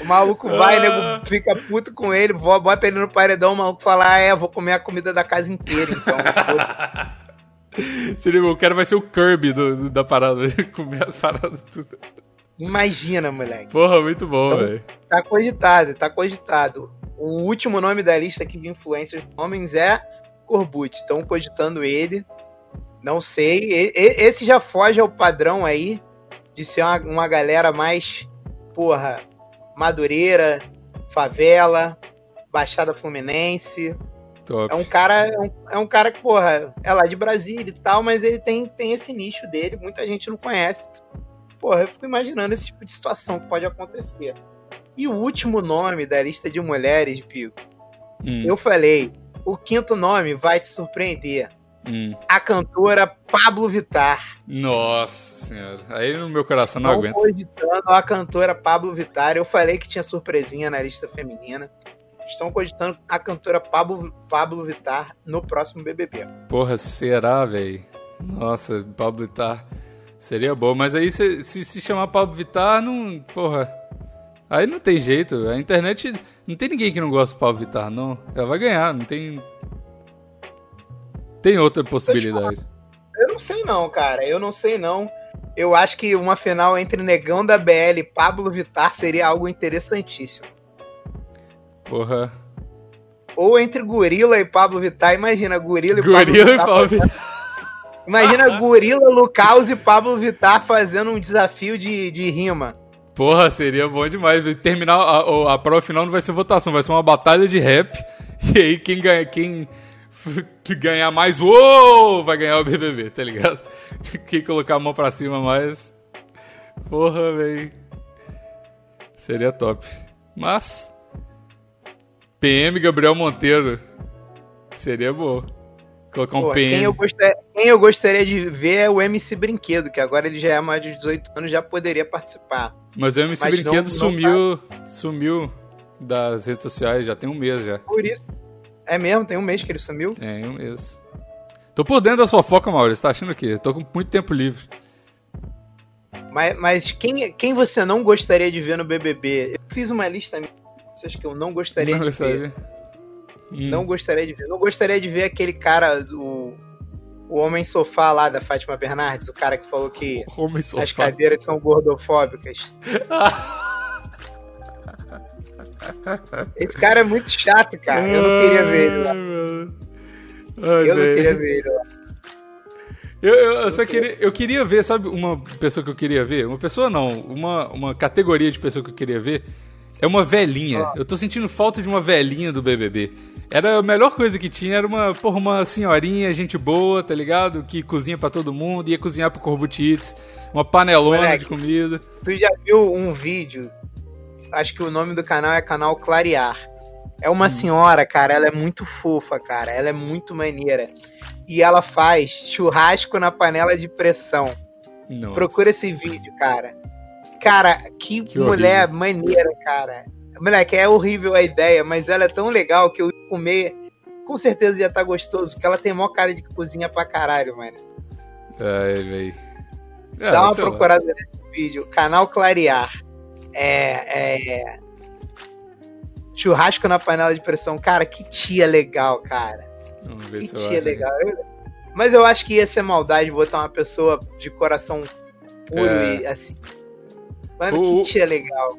O maluco vai, ah. nego fica puto com ele, bota ele no paredão, o maluco fala: Ah, é, vou comer a comida da casa inteira, então. Seria, o cara vai ser o Kirby do, do da parada, (laughs) comer as paradas tudo. Imagina, moleque. Porra, muito bom, então, velho. Tá cogitado, tá cogitado. O último nome da lista aqui de influências homens é Corbucci. Estão cogitando ele. Não sei. Esse já foge ao padrão aí de ser uma, uma galera mais, porra, Madureira, Favela, Baixada Fluminense. Top. É um cara, é um, é um, cara que, porra, é lá de Brasília e tal, mas ele tem, tem esse nicho dele, muita gente não conhece. Porra, eu fico imaginando esse tipo de situação que pode acontecer. E o último nome da lista de mulheres, Pico, hum. eu falei, o quinto nome vai te surpreender. Hum. A cantora Pablo Vittar. Nossa senhora. Aí no meu coração não aguenta. cogitando a cantora Pablo Vittar. Eu falei que tinha surpresinha na lista feminina. Estão cogitando a cantora Pablo, Pablo Vittar no próximo BBB. Porra, será, velho? Nossa, Pablo Vittar seria bom. Mas aí se, se, se chamar Pablo Vittar, não. Porra. Aí não tem jeito. A internet. Não tem ninguém que não gosta do Pablo Vittar, não. Ela vai ganhar, não tem. Tem outra possibilidade. Eu não sei não, cara. Eu não sei não. Eu acho que uma final entre Negão da BL e Pablo Vittar seria algo interessantíssimo. Porra. Ou entre Gorila e Pablo Vittar. Imagina, Gorila e Gorila Pablo Vittar. E Pablo Imagina (laughs) Gorila, Lucaus e Pablo Vittar fazendo um desafio de, de rima. Porra, seria bom demais. Terminar a, a prova final não vai ser votação, vai ser uma batalha de rap. E aí quem ganha, quem (laughs) que ganhar mais, uou, vai ganhar o BBB, tá ligado? (laughs) Quem colocar a mão pra cima mais, porra, velho, seria top. Mas, PM Gabriel Monteiro, seria bom. Colocar um Pô, PM. Quem eu, gostaria, quem eu gostaria de ver é o MC Brinquedo, que agora ele já é mais de 18 anos, já poderia participar. Mas o MC Mas Brinquedo não, sumiu, não tá... sumiu das redes sociais, já tem um mês já. Por isso, é mesmo? Tem um mês que ele sumiu? Tem um mês. Tô por dentro da sua foca, Maurício. Tá achando o quê? Tô com muito tempo livre. Mas, mas quem, quem você não gostaria de ver no BBB? Eu fiz uma lista de pessoas que eu não gostaria não de gostaria. ver. Hum. Não gostaria de ver. Não gostaria de ver aquele cara do. O Homem Sofá lá da Fátima Bernardes, o cara que falou que (laughs) as cadeiras são gordofóbicas. (laughs) Esse cara é muito chato, cara. Eu não queria ver ele lá. Ai, eu não queria ver ele lá. Eu, eu, eu só queria, eu queria ver, sabe, uma pessoa que eu queria ver? Uma pessoa não, uma, uma categoria de pessoa que eu queria ver é uma velhinha. Eu tô sentindo falta de uma velhinha do BBB. Era a melhor coisa que tinha, era uma, porra, uma senhorinha, gente boa, tá ligado? Que cozinha para todo mundo, ia cozinhar pro Corbutites, uma panelona Moleque, de comida. Tu já viu um vídeo acho que o nome do canal é canal Clarear. É uma hum. senhora, cara, ela é muito fofa, cara. Ela é muito maneira. E ela faz churrasco na panela de pressão. Nossa. Procura esse vídeo, cara. Cara, que, que mulher horrível. maneira, cara. Moleque, é horrível a ideia, mas ela é tão legal que eu ia comer. Com certeza ia estar tá gostoso, porque ela tem maior cara de que cozinha pra caralho, mano. Ai, véi. Dá uma procurada lá. nesse vídeo. Canal Clarear. É, é, Churrasco na panela de pressão. Cara, que tia legal, cara. Vamos ver que se tia legal. Mas eu acho que ia ser maldade botar uma pessoa de coração puro é. e assim. Mano, o... que tia legal.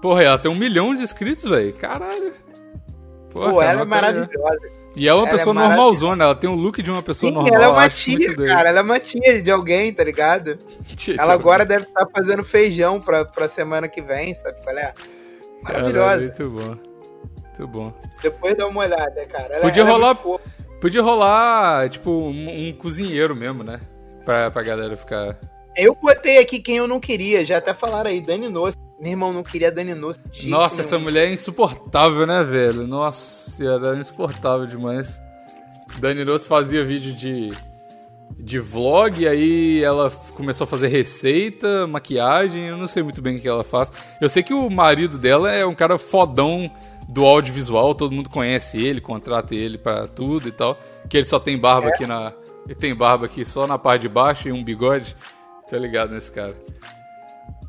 Porra, ela tem um milhão de inscritos, velho. Caralho. Porra, Pô, ela é maravilhosa. E ela é uma Ela é pessoa maravilhosa. normalzona, ela tem o look de uma pessoa Sim, normal. ela é uma tia, cara. Ela é uma tia de alguém, tá ligado? (laughs) Tia, Ela agora deve estar fazendo feijão pra, pra semana que vem, sabe qual é? Maravilhosa. Caralho, muito bom. Muito bom. Depois dá uma olhada, cara. Ela, Podia ela é rolar- fofa. Podia rolar, tipo, um, um cozinheiro mesmo, né? Pra, pra galera ficar. Eu botei aqui quem eu não queria, já até falaram aí, Dani Noce. Meu irmão não queria Dani Noce. Nossa, essa mulher é insuportável, né, velho? Nossa, era insuportável demais. Dani Noce fazia vídeo de, de vlog, aí ela começou a fazer receita, maquiagem, eu não sei muito bem o que ela faz. Eu sei que o marido dela é um cara fodão do audiovisual, todo mundo conhece ele, contrata ele pra tudo e tal. Que ele só tem barba aqui na. Ele tem barba aqui só na parte de baixo e um bigode. Tá ligado nesse cara.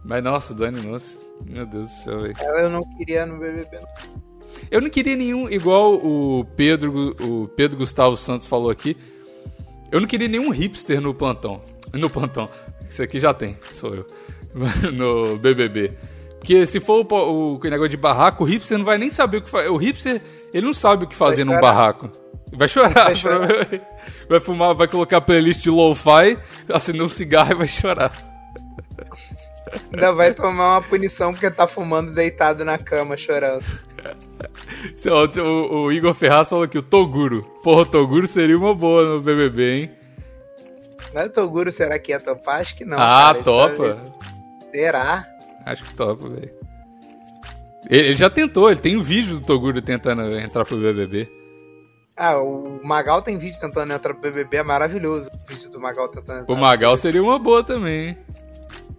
Mas nossa, Dani Noce, meu Deus do céu, velho. Eu não queria no BBB. não. Eu não queria nenhum, igual o Pedro, o Pedro Gustavo Santos falou aqui. Eu não queria nenhum hipster no plantão. No plantão. Isso aqui já tem, sou eu. (laughs) No BBB. Porque se for o, po- o negócio de barraco, o hipster não vai nem saber o que fazer. O hipster, ele não sabe o que fazer num barraco. Vai chorar. Vai chorar. Vai fumar, vai colocar playlist de lo-fi, acender um cigarro e vai chorar. Ainda vai tomar uma punição porque tá fumando deitado na cama, chorando. O, o Igor Ferraz falou que o Toguro. Porra, o Toguro seria uma boa no BBB, hein? Mas o Toguro, será que ia topar? Acho que não. ah, cara. Ele topa. tá- Será? Acho que topa, velho. Ele, ele já tentou, ele tem um vídeo do Toguro tentando entrar pro BBB. Ah, o Magal tem vídeo tentando entrar pro BBB, é maravilhoso. O vídeo do Magal tentando entrar. O Magal seria uma boa também, hein?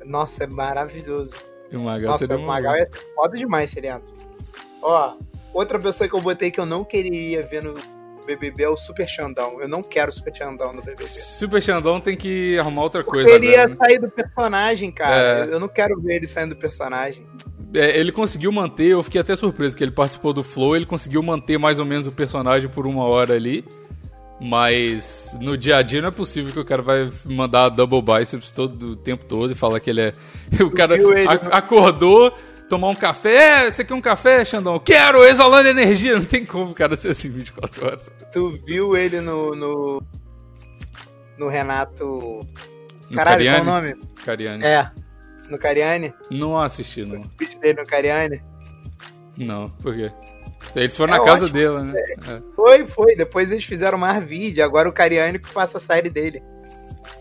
Nossa, é maravilhoso. O Magal Nossa, seria o Magal boa. ser foda demais se ele entra. Ó, outra pessoa que eu botei que eu não queria ver no BBB é o Super Xandão. Eu não quero o Super Xandão no BBB. Super Xandão tem que arrumar outra Porque coisa ele ia né? sair do personagem, cara. É. Eu não quero ver ele saindo do personagem. É, ele conseguiu manter, eu fiquei até surpreso que ele participou do Flow, ele conseguiu manter mais ou menos o personagem por uma hora ali. Mas no dia a dia não é possível que o cara vai mandar double biceps todo o tempo todo e falar que ele é. (laughs) O cara né? acordou, tomar um café. É, você quer um café, Xandão? Quero, exalando energia. Não tem como o cara ser assim 24 horas. Tu viu ele no. no, no Renato. Caralho, qual é o nome? Cariani. É. No Cariani? Não assisti, não. O vídeo dele no Cariani? Não, por quê? Eles foram É na casa ótimo, dele, né? É. Foi, foi. Depois eles fizeram mais vídeo. Agora o Cariani que faça a série dele.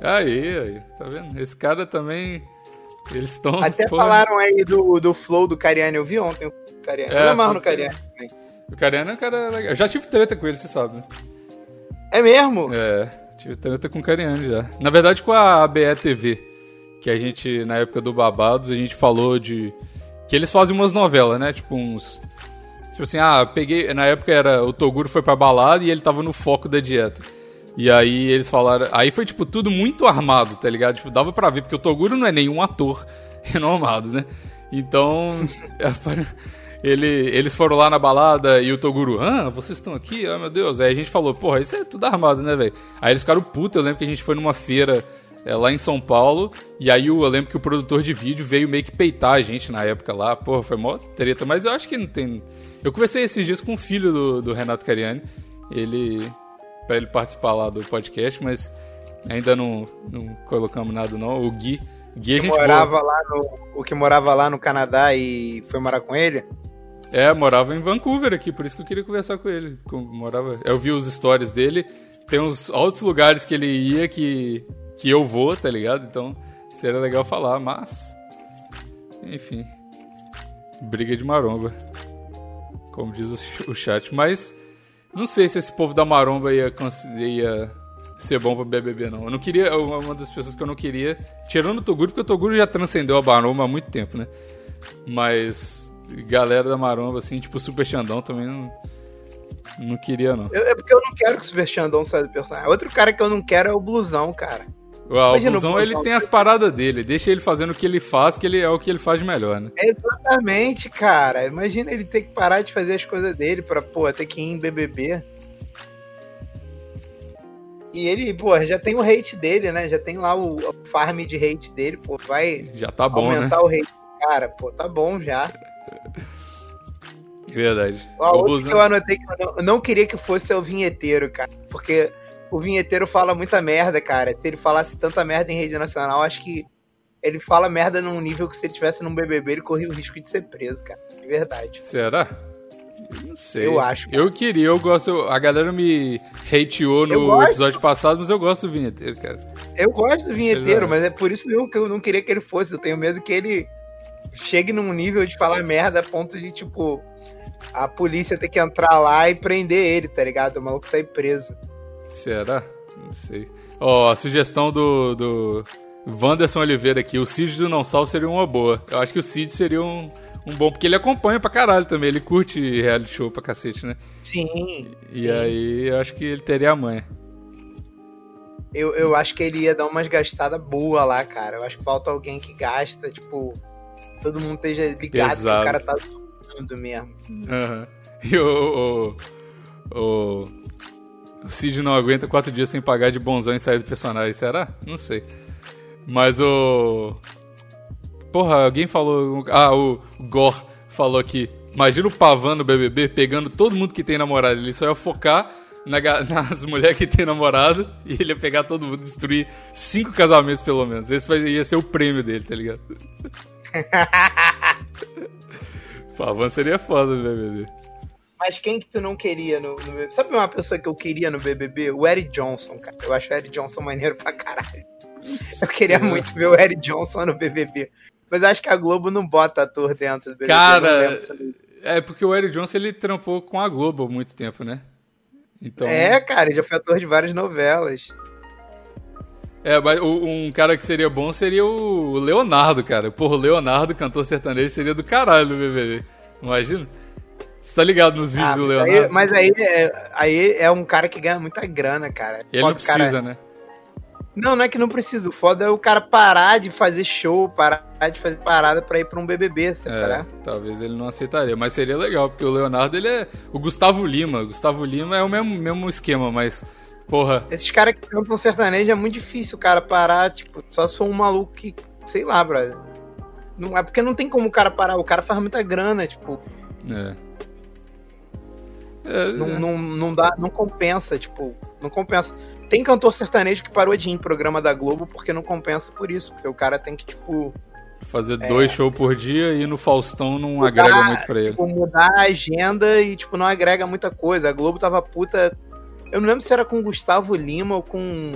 Aí, aí, tá vendo? Esse cara também. Eles estão. Até falaram aí do, do flow do Cariani. Eu vi ontem o Cariani. É, eu amarro no Cariani também. O Cariano é um cara legal. Eu já tive treta com ele, você sabe, né? É mesmo? É, tive treta com o Cariano já. Na verdade, com a ABE TV, que a gente, na época do Babados, a gente falou de. Que eles fazem umas novelas, né? Tipo uns. Tipo assim, ah, peguei. Na época era. O Toguro foi pra balada e ele tava no foco da dieta. E aí eles falaram. Aí foi, tipo, tudo muito armado, tá ligado? Tipo, dava pra ver, porque o Toguro não é nenhum ator (laughs) renomado, né? Então. (laughs) ele, eles foram lá na balada e o Toguro, ah, vocês estão aqui? Ah, meu Deus. Aí a gente falou, porra, isso é tudo armado, né, velho? Aí eles ficaram putos. Eu lembro que a gente foi numa feira é, lá em São Paulo. E aí o- eu lembro que o produtor de vídeo veio meio que peitar a gente na época lá. Porra, foi mó treta. Mas eu acho que não tem. Eu conversei esses dias com o filho do, do Renato Cariani. Ele. Pra ele participar lá do podcast, mas ainda não, não colocamos nada, não. O Gui. Gui a Que gente boa. morava lá no, o que morava lá no Canadá e foi morar com ele? É, morava em Vancouver aqui, por isso que eu queria conversar com ele. morava, eu vi os stories dele. Tem uns outros lugares que ele ia que, que eu vou, tá ligado? Então seria legal falar, mas. Enfim. Briga de maromba. Como diz o o chat. Mas não sei se esse povo da maromba ia, ia ser bom pra BBB, não. Eu não queria. Uma das pessoas que eu não queria. Tirando o Toguro, porque o Toguro já transcendeu a maromba há muito tempo, né? Mas. Galera da maromba, assim, tipo Super Xandão também não. Não queria, não. Eu- é porque eu não quero que o Super Xandão saia do personagem. Outro cara que eu não quero é o Blusão, cara. O, o Imagina o Blusão, Blusão. ele tem as paradas dele. Deixa ele fazendo o que ele faz, que ele é o que ele faz de melhor, né? Exatamente, cara. Imagina ele ter que parar de fazer as coisas dele pra, pô, ter que ir em BBB. E ele, pô, já tem o hate dele, né? Já tem lá o, farm de hate dele, pô. Vai Já tá bom, né? aumentar o hate cara, pô. Tá bom já. Verdade. Ó, O que eu anotei que eu não, eu não queria que fosse é o vinheteiro, cara. Porque o vinheteiro fala muita merda, cara. Se ele falasse tanta merda em rede nacional, acho que ele fala merda num nível que se ele tivesse num BBB, ele corria o risco de ser preso, cara. De verdade. Será? Eu não sei. Eu acho, cara. Eu queria, eu gosto. A galera me hateou no gosto. episódio passado, mas eu gosto do vinheteiro, cara. Eu gosto do vinheteiro, mas é por isso mesmo que eu não queria que ele fosse. Eu tenho medo que ele chegue num nível de falar merda a ponto de, tipo, a polícia ter que entrar lá e prender ele, tá ligado? O maluco sair preso. Será? Não sei. Ó, a sugestão do, do Wanderson Oliveira aqui, o Cid do Não Sal seria uma boa. Eu acho que o Cid seria um, um bom, porque ele acompanha pra caralho também, ele curte reality show pra cacete, né? Sim. E sim. aí eu acho que ele teria a manha. Eu, eu acho que ele ia dar umas gastadas boas lá, cara. Eu acho que falta alguém que gasta, tipo, todo mundo esteja ligado que Pesado. o cara tá zoando mesmo. Aham. E o, o, o, o Cid não aguenta quatro dias sem pagar de bonzão e sair do personagem, será? Não sei. Mas o. Porra, alguém falou. Ah, o Gor falou aqui. Imagina o Pavan no BBB pegando todo mundo que tem namorado. Ele só ia focar na (laughs) nas mulheres que tem namorado e ele ia pegar todo mundo, destruir cinco casamentos pelo menos. Esse ia ser o prêmio dele, tá ligado? (laughs) Pavan seria foda no BBB. Mas quem que tu não queria no, no BBB? Sabe uma pessoa que eu queria no BBB? O Eric Johnson, cara. Eu acho o Eric Johnson maneiro pra caralho. Eu queria muito ver o Eric Johnson no BBB. Mas acho que a Globo não bota ator dentro do BBB. Cara, É porque o Eric Johnson ele trampou com a Globo há muito tempo, né? Então. É, cara, ele já foi ator de várias novelas. É, mas um cara que seria bom seria o Leonardo, cara. Porra, o Leonardo, cantor sertanejo, seria do caralho no BBB. Imagina? Você tá ligado nos vídeos Ah, do Leonardo? aí, mas aí é, aí é um cara que ganha muita grana, cara. Ele Foda não o cara- precisa, né? Não, não é que não precisa. O foda é o cara parar de fazer show, parar de fazer parada pra ir pra um BBB, sabe? É, né? talvez ele não aceitaria, mas seria legal, porque o Leonardo ele é o Gustavo Lima. O Gustavo Lima é o mesmo, mesmo esquema, mas porra, Esses caras que cantam sertanejo é muito difícil o cara parar, tipo, só se for um maluco que, sei lá, brother. Não é porque não tem como o cara parar, o cara faz muita grana, tipo, é. É, não, não, não dá, não compensa, tipo, não compensa. Tem cantor sertanejo que parou de ir em programa da Globo porque não compensa por isso, porque o cara tem que, tipo, fazer dois shows por dia e no Faustão não agrega Mudar, muito pra ele. tipo, mudar a agenda e, tipo, não agrega muita coisa. A Globo tava puta. Eu não lembro se era com Gustavo Lima ou com.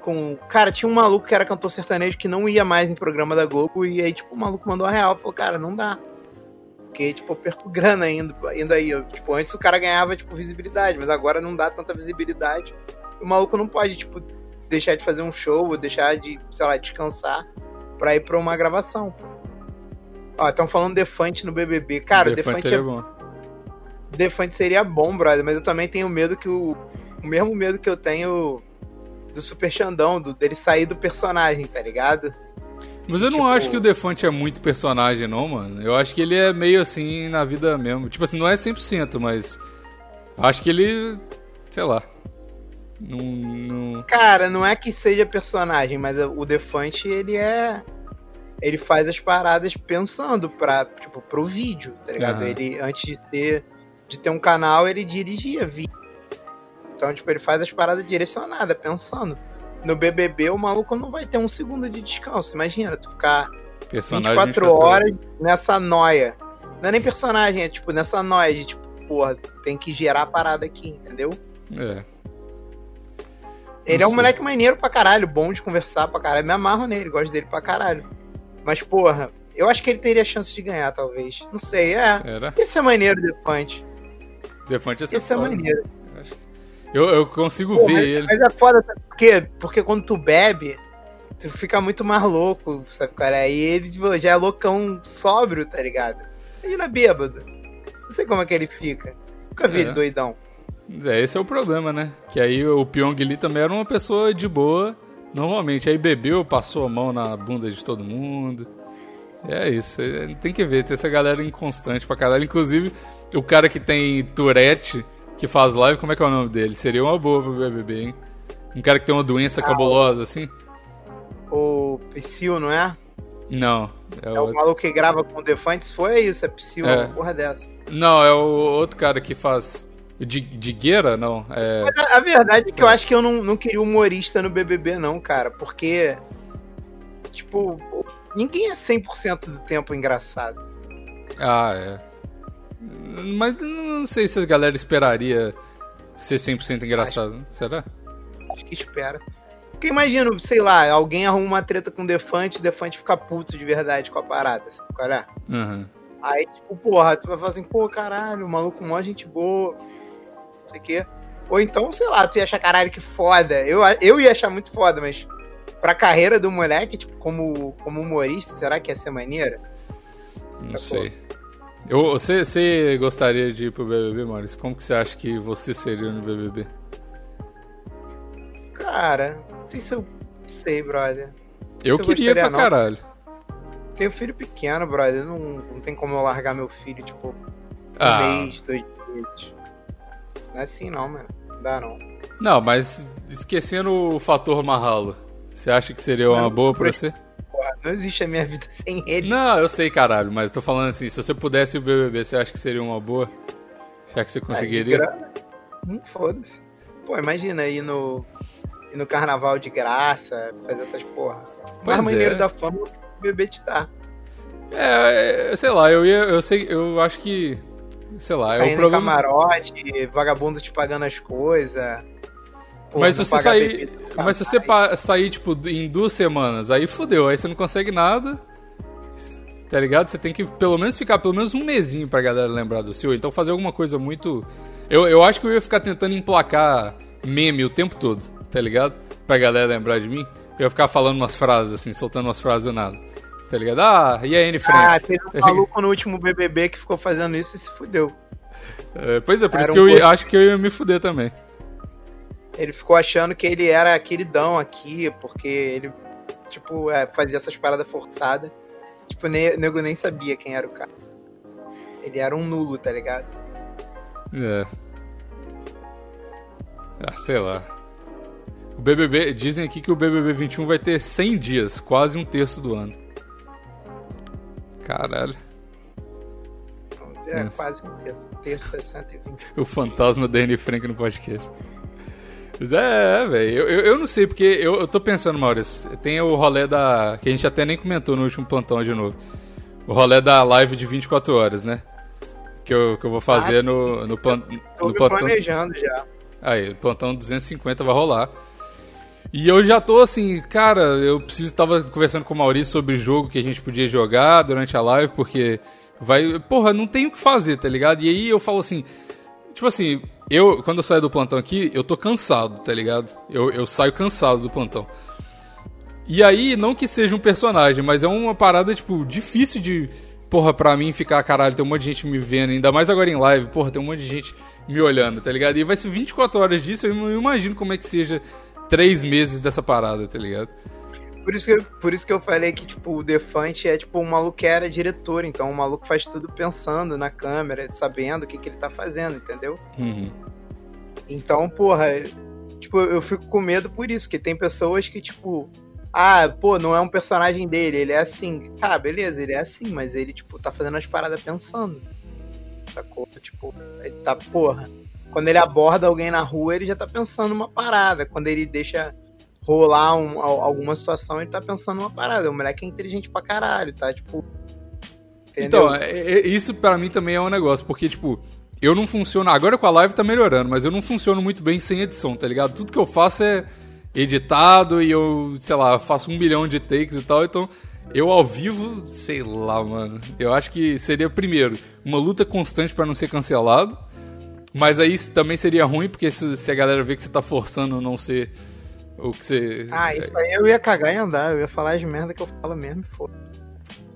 Com. Cara, tinha um maluco que era cantor sertanejo que não ia mais em programa da Globo. E aí, tipo, o maluco mandou a real. Falou, cara, não dá. Porque, tipo, eu perco grana indo, indo aí. Eu, tipo, antes o cara ganhava, tipo, visibilidade, mas agora não dá tanta visibilidade. O maluco não pode, tipo, deixar de fazer um show ou deixar de, sei lá, descansar pra ir pra uma gravação. Ó, estão falando Defante no BBB. Cara, Defante, seria é, bom. Defante seria bom, brother, mas eu também tenho medo que o. O mesmo medo que eu tenho do Super Xandão, do, dele sair do personagem, tá ligado? Mas eu não Tipo- acho que o Defante é muito personagem, não, mano. Eu acho que ele é meio assim na vida mesmo. Tipo assim, não é 100%, mas. Acho que ele. Sei lá. Não. não... Cara, não é que seja personagem, mas o Defante, ele é. Ele faz as paradas pensando pra, tipo, pro vídeo, tá ligado? Aham. Ele, antes de ser. De ter um canal, ele dirigia vídeo. Então, tipo, ele faz as paradas direcionadas, pensando. No BBB, o maluco não vai ter um segundo de descanso. Imagina, tu ficar Personagem 24 horas nessa noia. Não é nem personagem, é tipo nessa noia de tipo, porra, tem que gerar a parada aqui, entendeu? É. Ele é um sei. moleque maneiro pra caralho, bom de conversar pra caralho. Me amarro nele, gosto dele pra caralho. Mas, porra, eu acho que ele teria chance de ganhar, talvez. Não sei, é. Era? Esse é maneiro, Defante. Defante ser Esse é maneiro. Eu, eu consigo Pô, ver mas, ele. mas é foda, sabe por quê? Porque quando tu bebe, tu fica muito mais louco, sabe, cara? Aí ele tipo, já é loucão sóbrio, tá ligado? Imagina bêbado. Não sei como é que ele fica. Nunca vi É. ele doidão. É, esse é o problema, né? Que aí o Pyong Lee também era uma pessoa de boa, normalmente. Aí bebeu, passou a mão na bunda de todo mundo. É isso, é, tem que ver, tem essa galera inconstante pra caralho. Inclusive, o cara que tem Tourette, que faz live, como é que é o nome dele? Seria uma boa pro BBB, hein? Um cara que tem uma doença cabulosa, assim. O Psyu, não é? Não. É, é o outro. maluco que grava com o Defantes? Foi isso, é Psyu, é. uma porra dessa. Não, é o outro cara que faz. De, de gueira, não. É... A, a, verdade é que eu acho que eu não, não queria humorista no BBB, não, cara. Porque. Tipo, ninguém é 100% do tempo engraçado. Ah, é. Mas não sei se a galera esperaria ser 100% engraçado. Acho, Será? Acho que espera. Porque imagina, sei lá, alguém arruma uma treta com o Defante, o Defante fica puto de verdade com a parada, sabe qual é? Uhum. Aí, tipo, porra, tu vai falar assim, pô, caralho, o maluco mó gente boa, não sei o quê. Ou então, sei lá, tu ia achar caralho que foda. Eu, eu ia achar muito foda, mas pra carreira do moleque, tipo, como, como humorista, será que ia ser maneira? Não sei. Eu, você, você gostaria de ir pro BBB, Maurício? Como que você acha que você seria no BBB? Cara, não sei se eu sei, brother. Eu se queria eu pra não. caralho. Tenho filho pequeno, brother. Não, não tem como eu largar meu filho, tipo, um ah. mês, dois meses. Não é assim não, mano. Não dá não. Não, mas esquecendo o fator Mahalo, você acha que seria uma boa pra você? Não existe a minha vida (laughs) sem ele. Não, eu sei, caralho, mas tô falando assim, se você pudesse o BBB, você acha que seria uma boa? Já que você conseguiria? Hum, foda-se. Pô, imagina aí no ir no carnaval de graça, fazer essas porra. O mais maneiro é. da fama que o bebê te dá. É, é, sei lá, eu ia, eu sei, eu acho que, sei lá, é o problema... camarote, vagabundo te pagando as coisas. Mas se você sair, mas se você sair tipo em duas semanas, aí fudeu, aí você não consegue nada. Tá ligado? Você tem que pelo menos ficar pelo menos um mesinho pra galera lembrar do seu. Então fazer alguma coisa muito. Eu, eu acho que eu ia ficar tentando emplacar meme o tempo todo tá ligado? Pra galera lembrar de mim. Eu ia ficar falando umas frases, assim, soltando umas frases do nada. Tá ligado? Ah, e a Anne Frank? Ah, teve um (laughs) maluco no último BBB que ficou fazendo isso e se fudeu. É, pois é, por era isso que um eu ia, acho que eu ia me fuder também. Ele ficou achando que ele era queridão aqui, porque ele, tipo, é, fazia essas paradas forçadas. Tipo, o nego nem sabia quem era o cara. Ele era um nulo, tá ligado? É. Ah, sei lá. O BBB, dizem aqui que o BBB 21 vai ter 100 dias, quase um terço do ano. Caralho. É, quase um terço. Um terço é 120. O fantasma da Anne Frank no podcast. Mas é, é velho. Eu, eu, eu, não sei, porque eu, eu tô pensando, Maurício. Tem o rolê da. que a gente até nem comentou no último plantão de novo. O rolê da live de 24 horas, né? Que eu, que eu vou fazer ah, no, no, plan, no plantão. planejando já. Aí, o plantão 250 vai rolar. E eu já tô assim, cara, eu preciso tava conversando com o Maurício sobre o jogo que a gente podia jogar durante a live, porque vai, porra, não tem o que fazer, tá ligado? E aí eu falo assim, tipo assim, eu quando eu saio do plantão aqui, eu tô cansado, tá ligado? Eu, eu saio cansado do plantão. E aí, não que seja um personagem, mas é uma parada, tipo, difícil de, porra, pra mim ficar, caralho, tem um monte de gente me vendo, ainda mais agora em live, porra, tem um monte de gente me olhando, tá ligado? E vai ser 24 horas disso, eu imagino como é que seja três meses dessa parada, tá ligado? Por isso, que, por isso que eu falei que, tipo, o Defante é, tipo, um maluco que era diretor, então o maluco faz tudo pensando na câmera, sabendo o que, que ele tá fazendo, entendeu? Uhum. Então, porra, tipo, eu fico com medo por isso, que tem pessoas que, tipo, ah, pô, não é um personagem dele, ele é assim. Tá, beleza, ele é assim, mas ele, tipo, tá fazendo as paradas pensando. Sacou? Tipo, ele tá, porra, quando ele aborda alguém na rua, ele já tá pensando uma parada. Quando ele deixa rolar um, alguma situação, ele tá pensando uma parada. O moleque é inteligente pra caralho, tá? Tipo. Entendeu? Então, é, é, isso para mim também é um negócio, porque, tipo, eu não funciono. Agora com a live tá melhorando, mas eu não funciono muito bem sem edição, tá ligado? Tudo que eu faço é editado e eu, sei lá, faço um milhão de takes e tal, então. Eu ao vivo, sei lá, mano. Eu acho que seria, primeiro, uma luta constante para não ser cancelado. Mas aí também seria ruim, porque se, se, a galera vê que você tá forçando não ser o que você. Ah, isso aí eu ia cagar e andar, eu ia falar as merda que eu falo mesmo e foda.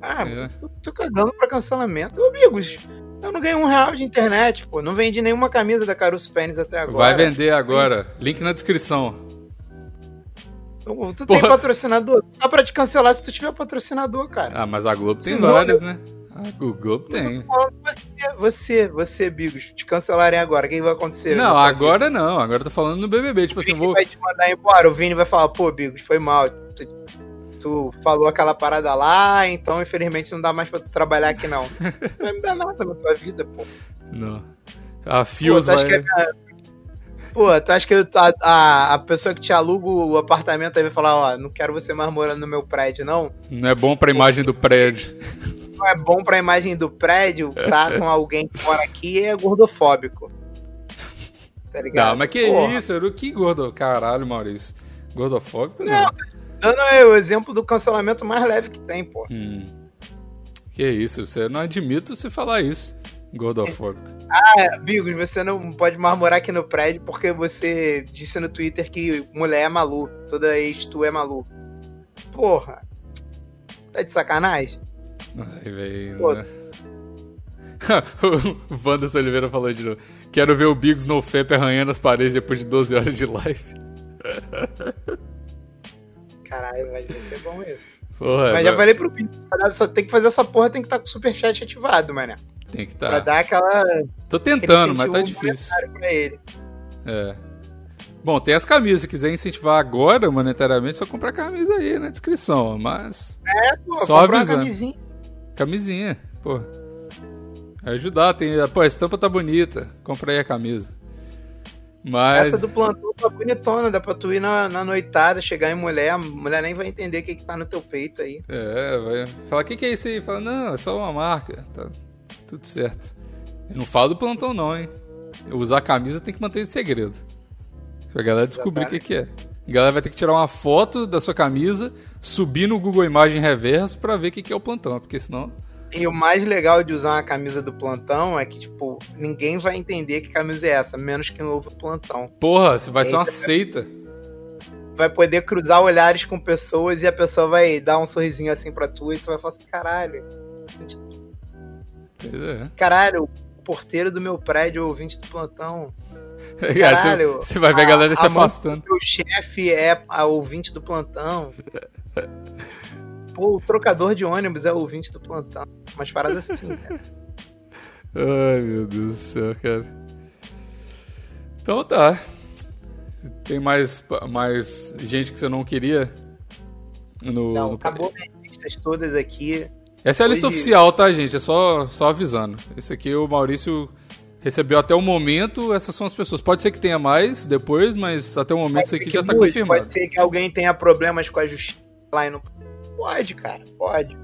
Ah, é. eu tô cagando pra cancelamento. Amigos, eu não ganhei um real de internet, pô. Não vendi nenhuma camisa da Caruso Pênis até agora. Vai vender agora. Link na descrição. Tu Porra. tem patrocinador? Dá pra te cancelar se tu tiver patrocinador, cara. Ah, mas a Globo tem várias, né? Ah, o Globo tem. Você, você, você, Bigos, te cancelarem agora, o que vai acontecer? Não, agora não, agora eu tô falando no BBB, tipo assim, vou... vai te mandar embora, o Vini vai falar, pô, Bigos, foi mal, tu, tu falou aquela parada lá, então infelizmente não dá mais pra tu trabalhar aqui não. (laughs) não vai me dar nada na tua vida, pô. Não. A Fios Pô, tu acha vai... que a- Pô, tu acha que a, a, a pessoa que te aluga o apartamento aí vai falar, ó, não quero você mais morando no meu prédio, não? Não é bom pra imagem do prédio. Não é bom pra imagem do prédio tá (laughs) com alguém que mora aqui é gordofóbico. Tá ligado? Não, mas que Porra. isso? O que gordo? Caralho, Maurício. Gordofóbico? Não. Não, dando aí o exemplo do cancelamento mais leve que tem, pô. Hum. Que isso? Você não admito você falar isso. Gordofóbico. (laughs) É, Bigos, você não pode mais morar aqui no prédio porque você disse no Twitter que mulher é malu. Toda ex tu é malu. Porra. Tá de sacanagem? Ai, velho. Né? (laughs) o Wanderson Oliveira falou de novo. Quero ver o Bigos no FEP arranhando as paredes depois de 12 horas de live. (laughs) Caralho, vai ser bom isso. Porra, Mas já falei pro Bigos, só tem que fazer essa porra, tem que estar com o superchat ativado, mané. tem que Pra estar. dar aquela. Tô tentando, mas tá difícil. Pra ele. É. Bom, tem as camisas. Se quiser incentivar agora monetariamente, só comprar camisa aí na descrição. Mas. É, pô, Só comprar uma avisando. camisinha. Camisinha, pô. É ajudar, tem. Pô, a estampa tá bonita. Compra aí a camisa. Mas. Essa do plantão tá bonitona, dá pra tu ir na, na noitada, chegar em mulher, a mulher nem vai entender o que, que tá no teu peito aí. É, vai falar, o que, que é isso aí? Fala, não, é só uma marca. Tá tudo certo. Eu não falo do plantão, não, hein? Eu usar a camisa tem que manter em segredo. Pra galera descobrir o que, que é. A galera vai ter que tirar uma foto da sua camisa, subir no Google Imagem Reverso pra ver o que, que é o plantão, porque senão. E o mais legal de usar uma camisa do plantão é que, tipo, ninguém vai entender que camisa é essa, menos quem ouve o plantão. Porra, você vai ser uma Esse seita. Vai poder cruzar olhares com pessoas e a pessoa vai dar um sorrisinho assim pra tu e tu vai falar assim, caralho, é. caralho, o porteiro do meu prédio é ouvinte do plantão. Cara, Caralho, você, você vai ver a galera se a afastando. Meu chefe é a ouvinte do plantão. Pô, o trocador de ônibus é o ouvinte do plantão. Umas paradas assim, cara. (laughs) Ai, meu Deus do céu, cara. Então tá. Tem mais, mais gente que você não queria? No, Não, no- acabou minhas listas todas aqui. Essa é a lista Hoje- oficial, tá, gente? É só, só avisando. Esse aqui o Maurício recebeu até o momento. Essas são as pessoas. Pode ser que tenha mais depois, mas até o momento isso aqui já tá mude, confirmado. Pode ser que alguém tenha problemas com a justiça lá e não. Pode, cara, pode.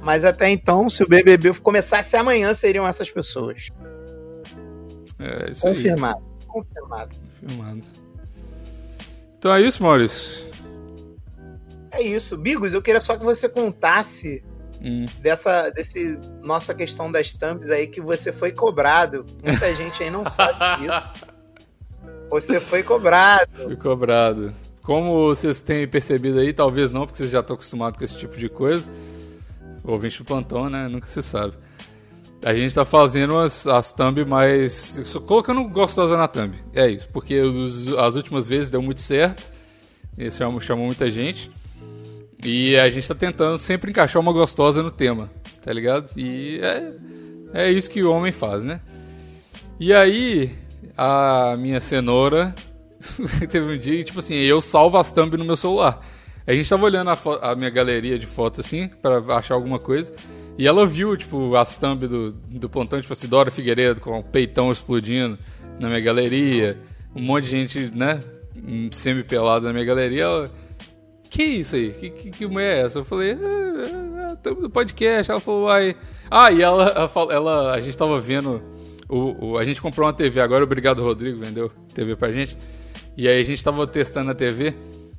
Mas até então, se o BBB começasse amanhã, seriam essas pessoas. É isso aí. Confirmado. Confirmado. Confirmado. Então é isso, Maurício. É isso. Bigos, eu queria só que você contasse Hum. dessa desse nossa questão das thumbs aí que você foi cobrado. Muita (laughs) gente aí não sabe disso. Você foi cobrado. Fui cobrado. Como vocês têm percebido aí, talvez não, porque vocês já estão acostumados com esse tipo de coisa. Ouvinte do plantão, né? Nunca se sabe. A gente tá fazendo as, as thumb mais. Só colocando gostosa na thumb. É isso. Porque os- as últimas vezes deu muito certo. E chamou, chamou muita gente. E a gente tá tentando sempre encaixar uma gostosa no tema. Tá ligado? E é, é isso que o homem faz, né? E aí, a minha cenoura (laughs) teve um dia, que, tipo assim, eu salvo as thumb no meu celular. A gente tava olhando a, a minha galeria de fotos, assim, pra achar alguma coisa. E ela viu, tipo, as thumb do, do plantão, tipo assim, Dora Figueiredo com o peitão explodindo na minha galeria. Um monte de gente, né, semi-pelada na minha galeria. Ela, que isso aí? Que, que, que mulher é essa? Eu falei, ah, ah, thumb do podcast. Ela falou, ai... Ah, e ela, ela, ela- a gente tava vendo... O, o- a gente comprou uma TV agora, obrigado Rodrigo, vendeu TV pra gente. E aí a gente tava testando a TV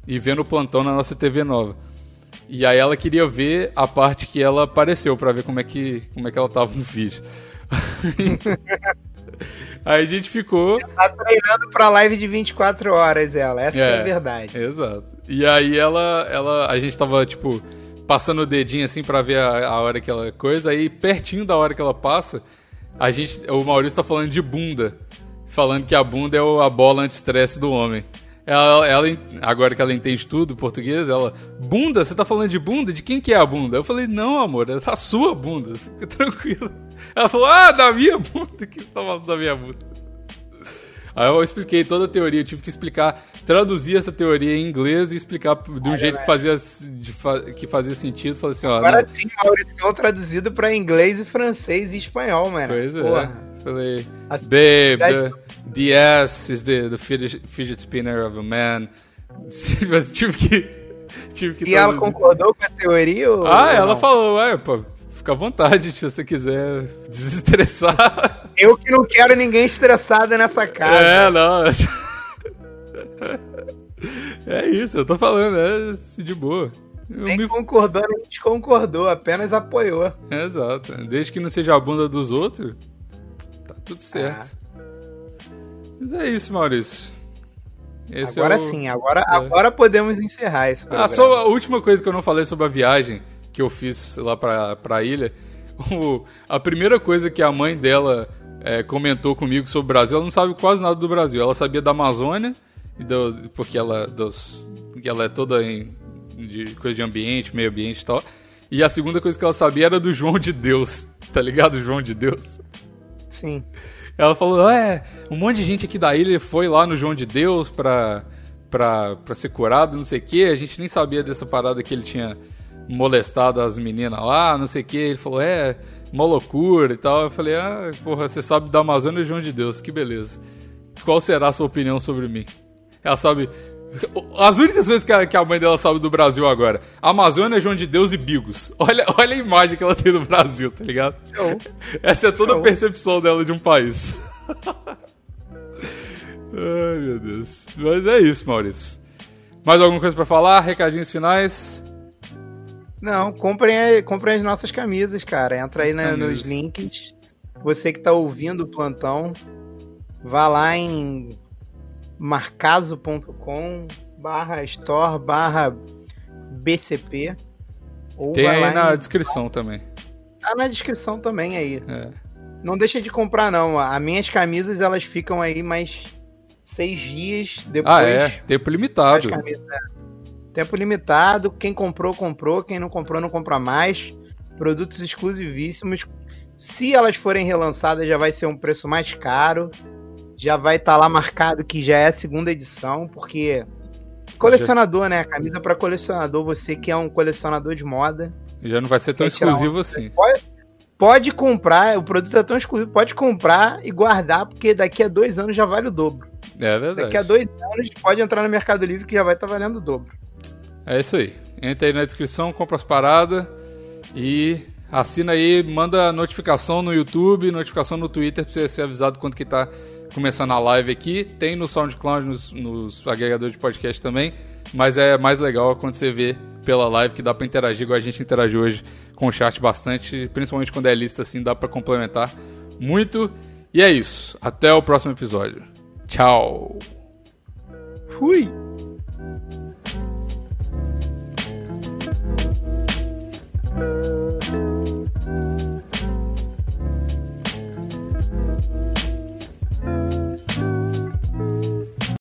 e vendo o plantão na nossa TV nova. E aí ela queria ver a parte que ela apareceu pra ver como é que, como é que ela tava no vídeo. (laughs) aí a gente ficou. Tá treinando pra live de 24 horas ela. Essa que é É. a verdade. Exato. E aí ela, ela, a gente tava tipo passando o dedinho assim pra ver a, a hora que ela coisa. Aí pertinho da hora que ela passa, a gente, o Maurício tá falando de bunda, falando que a bunda é o- a bola anti-estresse do homem. Ela, ela, agora que ela entende tudo português, ela, bunda, você tá falando de bunda? De quem que é a bunda? Eu falei, não, amor, é da sua bunda, (laughs) fica tranquilo. Ela falou, ah, da minha bunda, que você tá falando da minha bunda? Aí eu expliquei toda a teoria, eu tive que explicar, traduzir essa teoria em inglês e explicar de um jeito que fazia, de, que fazia sentido. Falei assim, ó. Agora sim, Maurício, traduzido pra inglês e francês e espanhol, mano. Pois é. Porra. é. Falei, As babe, the, ass is the, the fidget, fidget spinner of a man. (laughs) tive que. Tive que e ela concordou com a teoria? Ou ah, ela não? falou, ué, pô, fica à vontade se você quiser desestressar. (laughs) Eu que não quero ninguém estressado nessa casa. É, não. (laughs) É isso, eu tô falando, é de boa. Nem me... concordou, nem desconcordou, apenas apoiou. É, exato. Desde que não seja a bunda dos outros, tá tudo certo. Ah. Mas é isso, Maurício. Esse agora é o... sim, agora, é. agora podemos encerrar esse programa. Ah, só a última coisa que eu não falei sobre a viagem que eu fiz lá pra, pra ilha. O, a primeira coisa que a mãe dela é, comentou comigo sobre o Brasil, ela não sabe quase nada do Brasil. Ela sabia da Amazônia, do, porque ela, dos, ela é toda em de coisa de ambiente, meio ambiente e tal. E a segunda coisa que ela sabia era do João de Deus, (laughs) tá ligado? João de Deus. Sim. Ela falou, é, um monte de gente aqui da ilha foi lá no João de Deus pra, pra, pra ser curado, não sei o que. A gente nem sabia dessa parada que ele tinha molestado as meninas lá, não sei o que. Ele falou, é, uma loucura e tal. Eu falei, ah, porra, você sabe da Amazônia e João de Deus, que beleza. Qual será a sua opinião sobre mim? Ela sabe. (laughs) As únicas coisas que a, que a mãe dela sabe do Brasil agora: Amazônia, João de Deus e Bigos. (laughs) Olha, olha a imagem que ela tem do Brasil, tá ligado? (laughs) Essa é toda a percepção dela de um país. Ai, meu Deus. Mas é isso, Maurício. Mais alguma coisa para falar? Recadinhos finais? Não, comprem, comprem as nossas camisas, cara. Entra aí na, nos links. Você que tá ouvindo o plantão, vá lá em marcaso.com barra store barra BCP. Ou Tem aí na em... descrição também. Tá na descrição também aí. É. Não deixa de comprar não. As minhas camisas elas ficam aí mais seis dias depois. Ah, é? Tempo limitado. Camisas, é. Tempo limitado, quem comprou, comprou, quem não comprou, não compra mais. Produtos exclusivíssimos. Se elas forem relançadas, já vai ser um preço mais caro. Já vai estar tá lá marcado que já é a segunda edição, porque colecionador, né? Camisa para colecionador, você que é um colecionador de moda. Já não vai ser tão exclusivo um... assim. Pode, pode comprar, o produto é tão exclusivo, pode comprar e guardar, porque daqui a dois anos já vale o dobro. É verdade. Daqui a dois anos pode entrar no Mercado Livre que já vai estar tá valendo o dobro. É isso aí. Entra aí na descrição, compra as paradas e assina aí, manda notificação no YouTube, notificação no Twitter pra você ser avisado quando que tá começando a live aqui. Tem no SoundCloud, nos, nos agregadores de podcast também. Mas é mais legal quando você vê pela live que dá para interagir, igual a gente interagiu hoje com o chat bastante, principalmente quando é lista assim, dá para complementar muito. E é isso. Até o próximo episódio. Tchau. Fui.